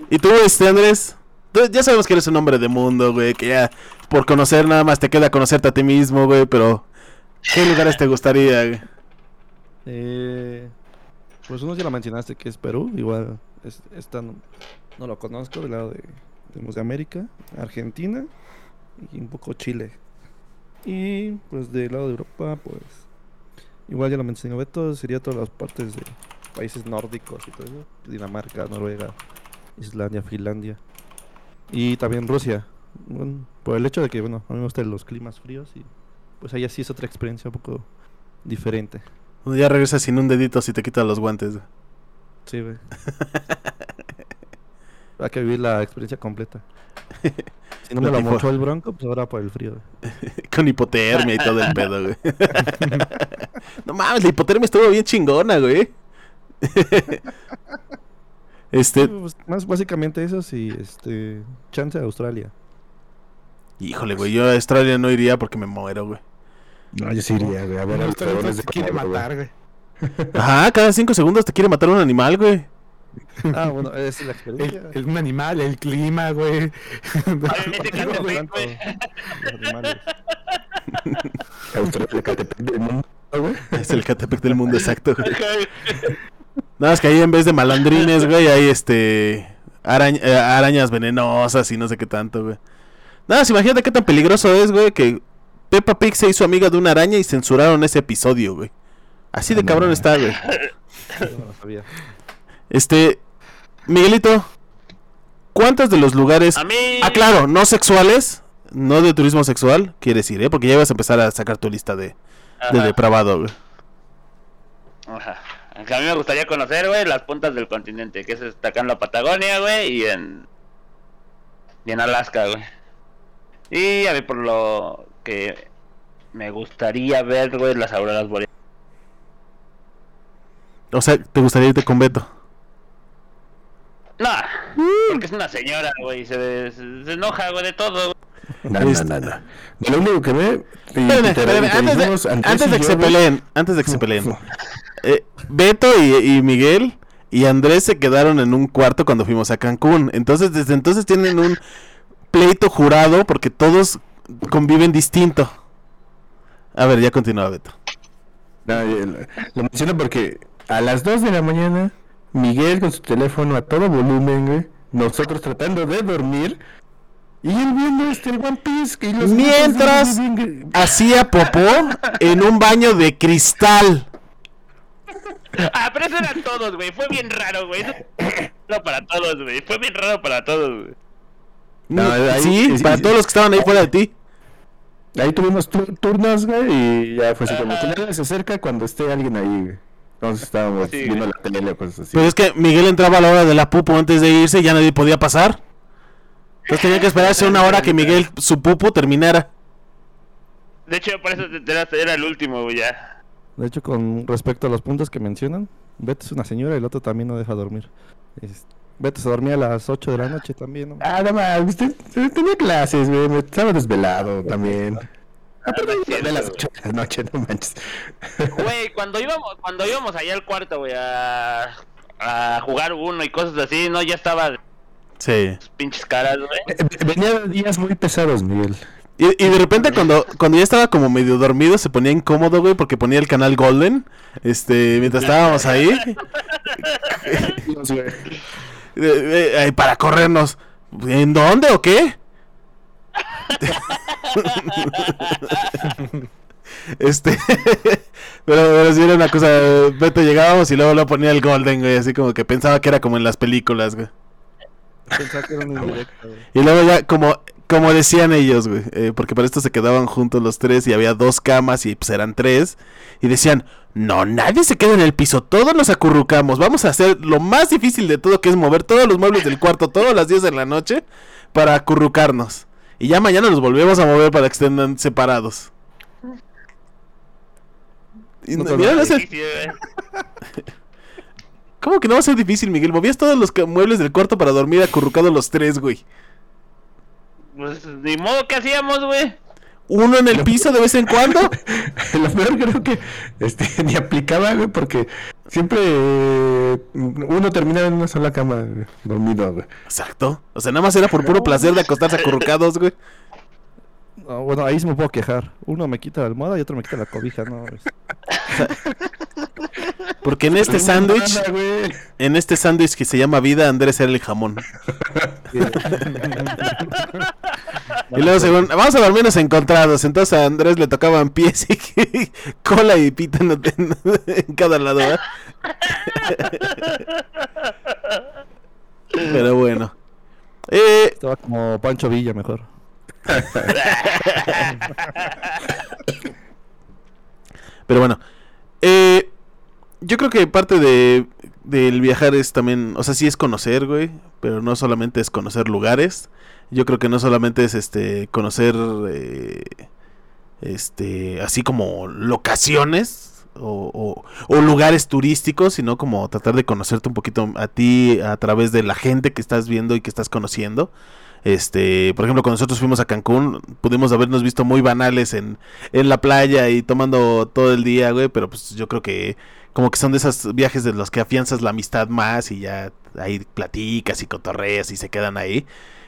¿Y tú, este, Andrés? Tú ya sabemos que eres un hombre de mundo, güey. Que ya por conocer nada más te queda conocerte a ti mismo, güey. Pero, ¿qué lugares te gustaría, güey? Eh, pues uno ya lo mencionaste que es Perú, igual es, esta no, no lo conozco del lado de, de, de América, Argentina y un poco Chile. Y pues del lado de Europa, pues igual ya lo mencionó Beto, sería todas las partes de países nórdicos y todo eso, Dinamarca, Noruega, Islandia, Finlandia y también Rusia. Bueno, por el hecho de que bueno, a mí me gustan los climas fríos y pues allá sí es otra experiencia un poco diferente. Ya regresas sin un dedito si te quitas los guantes. Sí, güey. Hay que vivir la experiencia completa. Si no me Lo mochó el bronco, pues ahora por el frío. Con hipotermia y todo el pedo, güey. no mames, la hipotermia estuvo bien chingona, güey. este, Pues, más básicamente eso sí, este, chance de Australia. híjole, güey, yo a Australia no iría porque me muero, güey. No, yo sí iría, güey. A ver, a Bueno, los usted dragones de se quiere matar, güey. Ajá, cada cinco segundos te quiere matar un animal, güey. Ah, bueno, es la experiencia. El, el- un animal, el clima, güey. No, Catepec, del mundo, güey. Es el Catepec del mundo exacto, güey. Nada más que ahí en vez de malandrines, güey, hay este. arañ- eh, arañas venenosas y no sé qué tanto, güey. Nada, más imagínate qué tan peligroso es, güey, que Peppa Pig se hizo amiga de una araña y censuraron ese episodio, güey. Así de Ah, no cabrón está, güey. No lo sabía. Este, Miguelito, ¿cuántos de los lugares... A mí. Ah, claro, no sexuales, no de turismo sexual, quieres ir, ¿eh? Porque ya vas a empezar a sacar tu lista de, de depravado, güey. Ajá. Aunque a mí me gustaría conocer, güey, las puntas del continente, que es acá en la Patagonia, güey, y en. Y en Alaska, güey. Y a mí por lo que me gustaría ver, güey, las auroras boreales. O sea, ¿te gustaría irte con Beto? No, porque es una señora, güey, se, se, se enoja, güey, de todo. No, no, no, no. Lo único que ve. Espérame, espérame, te antes de, antes que se peleen, antes de que se peleen. Eh, Beto y, y Miguel y Andrés se quedaron en un cuarto cuando fuimos a Cancún. Entonces, desde entonces tienen un pleito jurado porque todos conviven distinto. A ver, ya continúa Beto. No, lo, lo menciono porque a las 2 de la mañana, Miguel con su teléfono a todo volumen, güey. Nosotros tratando de dormir. Y él viendo este el One Piece. Y los Mientras hacía popó en un baño de cristal. Ah, pero eso eran todos, güey, fue bien raro, güey. Eso no para todos, güey, fue bien raro para todos, güey. No, ahí- sí, sí, para sí. todos los que estaban ahí fuera de ti. Ahí tuvimos tu- turnos, güey. Y ya fue así como que se acerca cuando esté alguien ahí, güey. Entonces estábamos Sí, viendo la tele o cosas así. Pero es que Miguel entraba a la hora de la pupu antes de irse y ya nadie podía pasar. Entonces tenía que esperarse una hora que Miguel, su pupu, terminara. De hecho, por eso era, era el último, güey, ya. De hecho, con respecto a los puntos que mencionan, Beto es una señora y el otro también no deja dormir. Es- Beto se dormía a las 8 de la noche también. ¿no? Ah, no más, te- te- tenía clases, güey. Estaba desvelado también. Ah, pero no es de las güey. 8 de la noche, no manches. Güey, cuando íbamos, cuando íbamos allá al cuarto, güey, a, a jugar uno y cosas así, no, ya estaba de Sí. sus pinches caras, güey. Eh, Venía de días muy pesados, Miguel. Y, y de repente cuando, cuando ya estaba como medio dormido se ponía incómodo, güey, porque ponía el canal Golden, este, mientras estábamos ahí, Dios, güey. eh, eh, eh, para corrernos. ¿En dónde o qué? Este, pero, pero sí era una cosa, Beto llegábamos y luego lo ponía el Golden, güey, así como que pensaba que era como en las películas, güey. Pensaba que era indirecta, güey. Y luego ya, como, como decían ellos, güey, eh, porque para esto se quedaban juntos los tres y había dos camas y pues eran tres. Y decían, no, nadie se queda en el piso, todos nos acurrucamos. Vamos a hacer lo más difícil de todo, que es mover todos los muebles del cuarto todas las 10 de la noche para acurrucarnos. Y ya mañana los volvemos a mover para que estén separados. Y No mira, no güey. ¿Cómo que no va a ser difícil, Miguel? Movías todos los muebles del cuarto para dormir acurrucados los tres, güey. Pues ni modo que hacíamos, güey. Uno en el piso de vez en cuando. Lo peor creo que este, ni aplicaba, güey, porque siempre eh, uno terminaba en una sola cama, güey, dormido, güey. Exacto. O sea, nada más era por puro placer de acostarse acurrucados, güey. No, bueno, ahí sí me puedo quejar. Uno me quita la almohada y otro me quita la cobija, no. es- Porque en este sándwich, en este sándwich que se llama vida, Andrés era el jamón. Y luego según, vamos a dormirnos encontrados. Entonces a Andrés le tocaban pies y cola y pita en, en- en cada lado, ¿verdad? Pero bueno. Eh, Estaba como Pancho Villa mejor. Pero bueno, eh, yo creo que parte de del viajar es también, o sea, sí es conocer, güey, pero no solamente es conocer lugares. Yo creo que no solamente es este conocer eh, este así como locaciones o, o- o lugares turísticos, sino como tratar de conocerte un poquito a ti a través de la gente que estás viendo y que estás conociendo. Este, por ejemplo, cuando nosotros fuimos a Cancún, pudimos habernos visto muy banales en, en la playa y tomando todo el día, güey, pero pues yo creo que como que son de esos viajes de los que afianzas la amistad más y ya ahí platicas y cotorreas y se quedan ahí.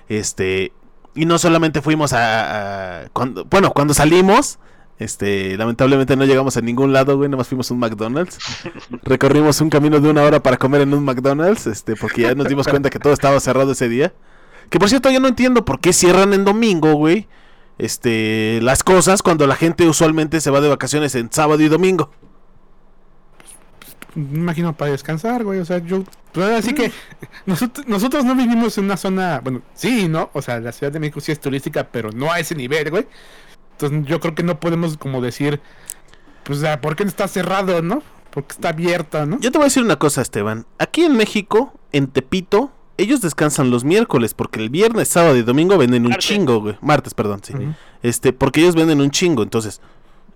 Este, y no solamente fuimos a, a- cuando, bueno, cuando salimos, este, lamentablemente no llegamos a ningún lado, güey, nada más fuimos a un McDonald's. Recorrimos un camino de una hora para comer en un McDonald's, este, porque ya nos dimos cuenta que todo estaba cerrado ese día. Que por cierto, yo no entiendo por qué cierran en domingo, güey. Este, las cosas cuando la gente usualmente se va de vacaciones en sábado y domingo. Me imagino para descansar, güey. O sea, yo. Pues ahora sí que. Nosotros, nosotros no vivimos en una zona. Bueno, sí, ¿no? O sea, la Ciudad de México sí es turística, pero no a ese nivel, güey. Entonces yo creo que no podemos como decir. Pues, ¿por qué no está cerrado, no? Porque está abierta, ¿no? Yo te voy a decir una cosa, Esteban. Aquí en México, en Tepito, ellos descansan los miércoles porque el viernes, sábado y domingo venden un Martes. chingo, güey. Martes, perdón, sí. Este, porque ellos venden un chingo, entonces.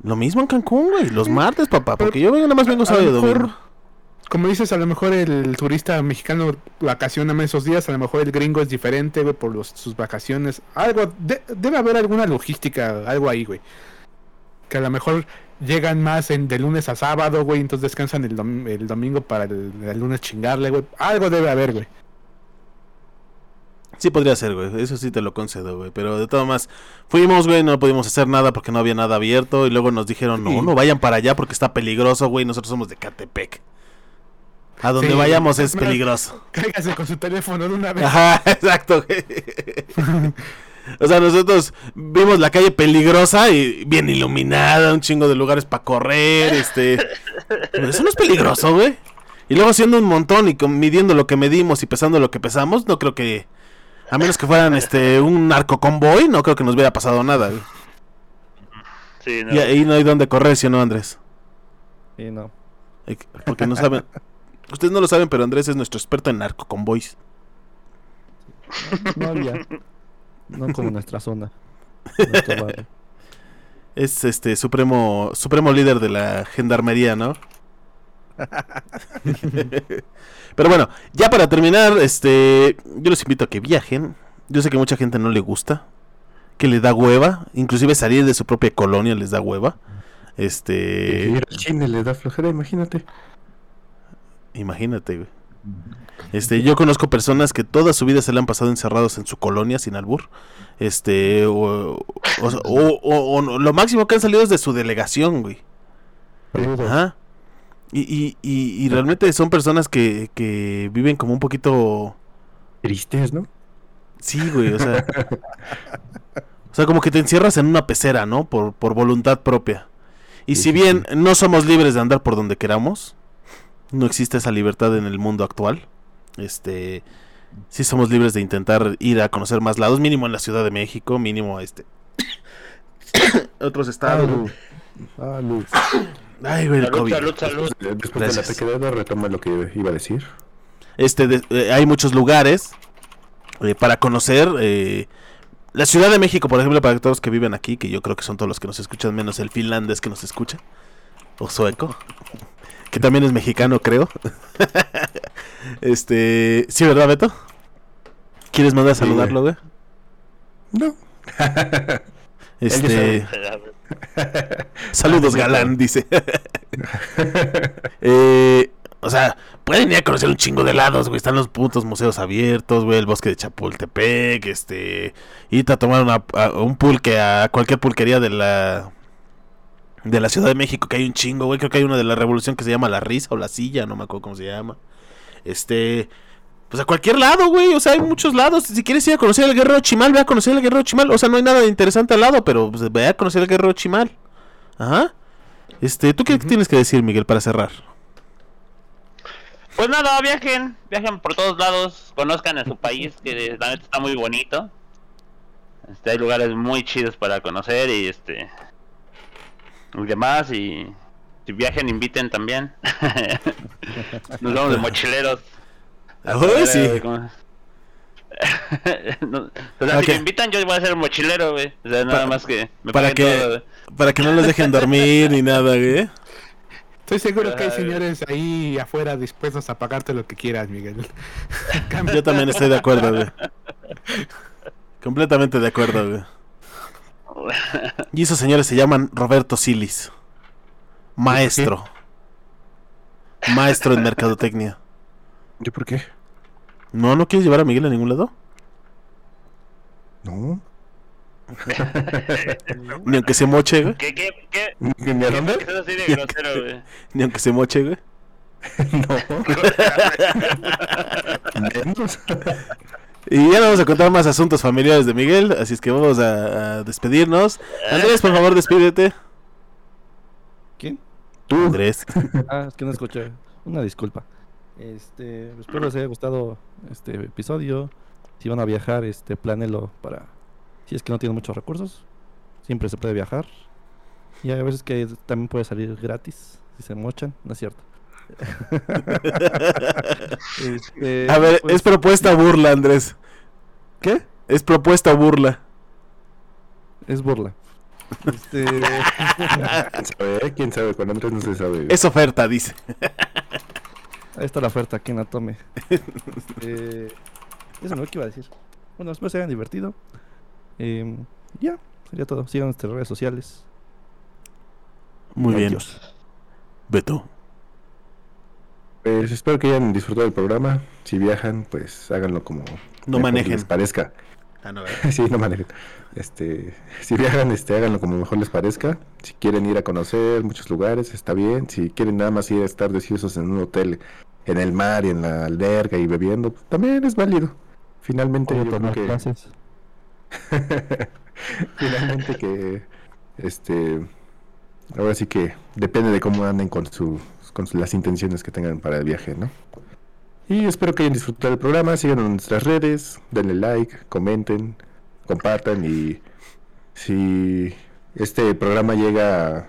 Lo mismo en Cancún, güey. Los martes, papá. Porque yo vengo nada más vengo sábado y domingo. Como dices, a lo mejor el turista mexicano vacaciona esos días, a lo mejor el gringo es diferente, güey, por los- sus vacaciones. Algo, de- debe haber alguna logística, algo ahí, güey. Que a lo mejor llegan más en, de lunes a sábado, güey, entonces descansan el, dom- el domingo para el, el lunes chingarle, güey. Algo debe haber, güey. Sí, podría ser, güey. Eso sí te lo concedo, güey. Pero de todas más, fuimos, güey, no pudimos hacer nada porque no había nada abierto. Y luego nos dijeron, no, Sí. no vayan para allá porque está peligroso, güey. Nosotros somos de Catepec. A donde Sí. vayamos es peligroso. Cáigase con su teléfono de una vez. Ajá, exacto, güey. O sea, nosotros vimos la calle peligrosa y bien iluminada, un chingo de lugares para correr, este... Pero eso no es peligroso, güey. Y luego haciendo un montón y midiendo lo que medimos y pesando lo que pesamos, no creo que... A menos que fueran este un narco convoy, no creo que nos hubiera pasado nada, güey. Sí, no. Y ahí no hay donde correr, ¿sí o no, Andrés? Y no. Porque no saben... Ustedes no lo saben, pero Andrés es nuestro experto en narco convoys. No había. No como nuestra zona. Es este supremo supremo líder de la gendarmería, ¿no? Pero bueno, ya para terminar, este, yo los invito a que viajen. Yo sé que mucha gente no le gusta, que le da hueva, inclusive salir de su propia colonia les da hueva. Este, Ir al cine le da flojera, imagínate. Imagínate, güey. Este, yo conozco personas que toda su vida se le han pasado encerrados en su colonia sin albur. Este, o, o- o- o- o lo máximo que han salido es de su delegación, güey. Ajá. Y, y, y, y realmente son personas que, que viven como un poquito... Tristes, ¿no? Sí, güey, o sea... o sea, como que te encierras en una pecera, ¿no? Por, por voluntad propia. Y Sí, si sí, bien no somos libres de andar por donde queramos, no existe esa libertad en el mundo actual. Este... Sí somos libres de intentar ir a conocer más lados, mínimo en la Ciudad de México, mínimo este... otros estados. Salud. Salud. Ay, güey, el Salud, COVID. salud, salud. Después de la pequeña retoma lo que iba a decir. Este, de- eh, hay muchos lugares eh, para conocer. eh, la Ciudad de México, por ejemplo, para todos los que viven aquí, que yo creo que son todos los que nos escuchan, menos el finlandés que nos escucha, o sueco, que también es mexicano, creo. este, sí, ¿verdad, Beto? ¿Quieres mandar a saludarlo, güey? No. Este, saludos, galán, dice. Eh, o sea, pueden ir a conocer un chingo de lados, güey. Están los putos museos abiertos, güey. El bosque de Chapultepec, este. Ir a tomar una- a- un pulque a cualquier pulquería de la. De la Ciudad de México, que hay un chingo, güey. Creo que hay una de la Revolución que se llama La Risa o La Silla, no me acuerdo cómo se llama. Este. Pues a cualquier lado, güey. O sea, hay muchos lados. Si quieres ir a conocer el Guerrero Chimal, ve a conocer el Guerrero Chimal. O sea, no hay nada de interesante al lado, pero pues, ve a conocer el Guerrero Chimal. Ajá. Este, ¿tú qué tienes que decir, Miguel, para cerrar? Pues nada, viajen, viajen por todos lados, conozcan a su país, que la neta está muy bonito. Este, hay lugares muy chidos para conocer y este y demás y si viajen inviten también. Nos vamos de mochileros. Uy, sí. ¿Cómo? No, o sea, Ok. si me invitan yo voy a ser mochilero, güey. O sea, nada Pa- más que me para que- todo. Para que no los dejen dormir ni nada, güey. Estoy seguro que hay Ay. señores ahí afuera dispuestos a pagarte lo que quieras, Miguel. Yo también estoy de acuerdo, güey. Completamente de acuerdo, güey. Y esos señores se llaman Roberto Silis. Maestro. Maestro en mercadotecnia. ¿Yo por qué? ¿No, no quieres llevar a Miguel a ningún lado? No. Ni aunque se moche, güey. ¿Qué, qué, qué? ¿Ni a dónde? ¿Qué es así de grosero, güey? Ni aunque se moche, güey. Menos. Y ya no vamos a contar más asuntos familiares de Miguel, así es que vamos a, a despedirnos. Andrés, por favor, despídete. ¿Quién? Tú. Andrés. Ah, es que no escuché. Una disculpa. Este, espero les haya gustado este episodio. Si van a viajar, este, planelo para. Si es que no tienen muchos recursos, siempre se puede viajar. Y hay veces que también puede salir gratis si se mochan, no es cierto. Este, A ver, pues, es propuesta burla, Andrés. ¿Qué? Es propuesta burla. Es burla. Este, ¿Quién sabe? ¿Quién sabe? Con Andrés no se sabe. Es oferta, dice. ahí está la oferta, quien la tome. Este, eso no es lo que iba a decir. Bueno, espero se hayan divertido. Em, ya, sería todo. Sigan nuestras redes sociales. Muy bien. Beto. Pues espero que hayan disfrutado del programa. Si viajan, pues háganlo como No manejen. les parezca. Ah, no, sí, no manejen. Este, si viajan, este, háganlo como mejor les parezca. Si quieren ir a conocer muchos lugares, está bien. Si quieren nada más ir a estar deseosos en un hotel, en el mar y en la alberca y bebiendo, pues, también es válido. Finalmente, yo creo que clases. finalmente que, este, ahora sí que depende de cómo anden con su, con las intenciones que tengan para el viaje, ¿no? Y espero que hayan disfrutado del programa, sigan en nuestras redes, denle like, comenten, compartan y si este programa llega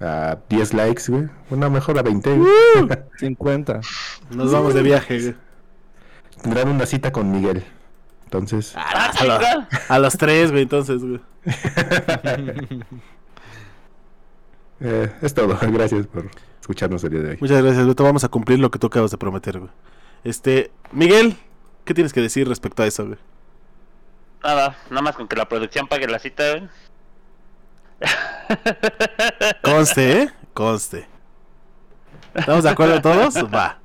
a, a 10 likes, güey, bueno, mejor a 20, güey, 50. Nos vamos de viaje. güey. tendrán una cita con Miguel. Entonces, Ah, A, la- a las tres, güey, entonces, güey. eh, es todo. Gracias por escucharnos el día de hoy. Muchas gracias, Beto. Vamos a cumplir lo que tú acabas de prometer, güey. Este, Miguel, ¿qué tienes que decir respecto a eso, güey? Nada, nada más con que la producción pague la cita, güey. Conste, ¿eh? Conste. ¿Estamos de acuerdo todos? Va.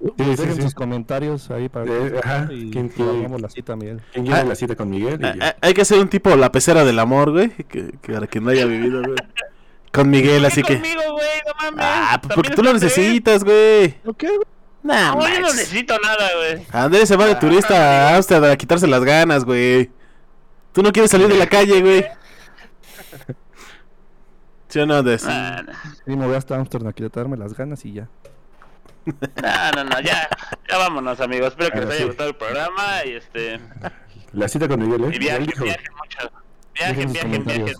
Sí, sí, Dejen sí. sus comentarios ahí para Eh, que ajá, y, ¿quién y quiere- la cita, Miguel. ¿Quién quiere Ah. la cita con Miguel? Y Ah, yo. ah, Hay que hacer un tipo la pecera del amor, güey. Que, que para quien no haya vivido, güey. Con Miguel, así que. conmigo, güey, no mames. Ah, pues porque tú lo necesitas, güey. Ok, Nah, No, yo no necesito nada, güey. Andrés se va de turista a Austria a quitarse las ganas, güey. Tú no quieres salir de la calle, güey. ¿Sí o no, Andrés? Nah, nah. Sí, me voy hasta Amsterdam a quitarme las ganas y ya. No, no, no, ya, ya vámonos amigos, espero que Ah, les haya sí. gustado el programa y este, La cita con Miguel, ¿eh? y viajen, viajen mucho, viajen, viajen, viajen.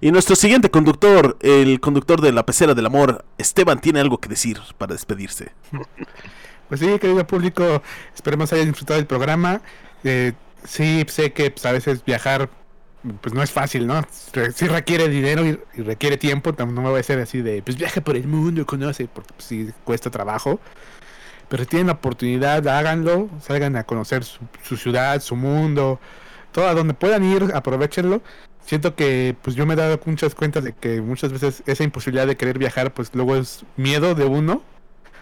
Y nuestro siguiente conductor, el conductor de la pecera del amor, Esteban, tiene algo que decir para despedirse. Pues sí, querido público, esperemos hayan disfrutado del programa. Eh, sí, sé que pues, a veces viajar pues no es fácil, ¿no? Sí requiere dinero y, requiere tiempo. No me voy a hacer así de, pues viaje por el mundo, conoce, porque pues, sí cuesta trabajo. Pero si tienen la oportunidad, háganlo, salgan a conocer su, su ciudad, su mundo, todo a donde puedan ir, aprovechenlo. Siento que pues yo me he dado muchas cuentas de que muchas veces esa imposibilidad de querer viajar, pues luego es miedo de uno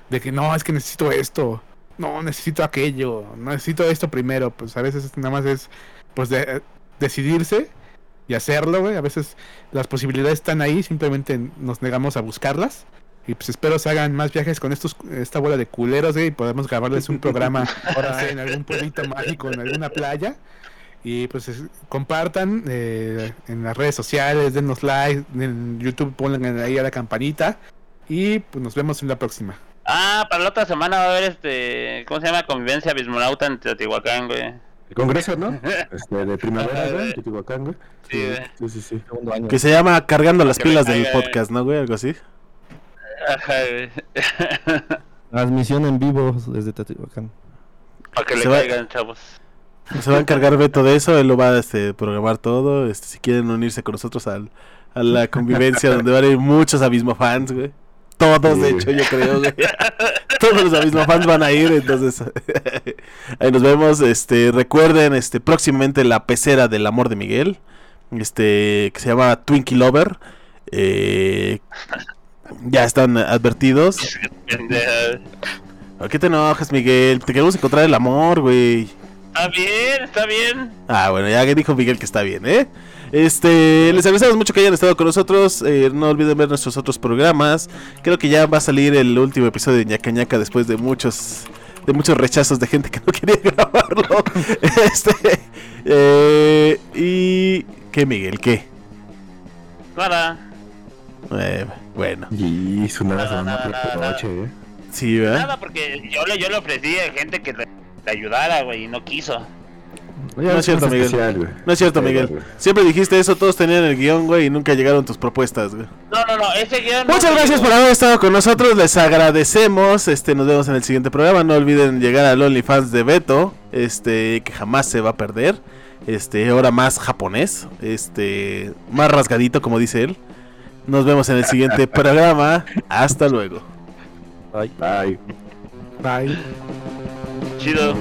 de que no, es que necesito esto, no, necesito aquello, necesito esto primero, pues a veces nada más es pues de- decidirse y hacerlo, güey, a veces las posibilidades están ahí, simplemente nos negamos a buscarlas. Y pues espero se hagan más viajes con estos esta bola de culeros, güey, y podemos grabarles un programa ahora en algún pueblito mágico, en alguna playa. Y pues es- compartan eh, en las redes sociales, denos like, en YouTube pongan ahí a la campanita. Y pues nos vemos en la próxima. Ah, para la otra semana va a haber este, ¿cómo se llama? Convivencia bismonauta en Teotihuacán, güey. El congreso, ¿no? Este, de primavera, güey, en Teotihuacán, güey. Sí, güey. sí, sí, sí. Segundo año. Que se llama Cargando las pilas del podcast, ¿no, güey? Algo así. Ajá, güey. Transmisión en vivo desde Teotihuacán. Para que le caigan, chavos. Se va a encargar Beto de eso, él lo va a este, programar todo. Este, si quieren unirse con nosotros al, a la convivencia donde van a ir muchos abismo fans, güey. Todos, de hecho, yo creo, güey. Todos los abismo fans van a ir, entonces ahí nos vemos. Este, recuerden, este, próximamente la pecera del amor de Miguel, este, que se llama Twinkie Lover. Eh, ya están advertidos. ¿Por qué te enojas, Miguel? Te queremos encontrar el amor, güey. Está bien, está bien. Ah, bueno, ya dijo Miguel que está bien, ¿eh? Este, les agradecemos mucho que hayan estado con nosotros. eh, no olviden ver nuestros otros programas. Creo que ya va a salir el último episodio de ñaca ñaca después de muchos de muchos rechazos de gente que no quería grabarlo. este, eh, y ¿qué Miguel? ¿Qué? Nada. Eh, bueno. Y su nada Nada, nada, nada, noche, ¿eh? Sí, ¿verdad? Nada, porque yo le, yo le ofrecí a gente que le ayudara, güey, y no quiso. No es cierto, Miguel. especial. No es cierto, Miguel. Siempre dijiste eso, todos tenían el guion, güey, y nunca llegaron tus propuestas, güey. No, no, no, ese guion. Muchas gracias por haber estado con nosotros, les agradecemos. Este, nos vemos en el siguiente programa. No olviden llegar al OnlyFans de Beto, este, que jamás se va a perder. Este, ahora más japonés, este, más rasgadito, como dice él. Nos vemos en el siguiente programa. Hasta luego. Ay. Bye. Bye. Chido.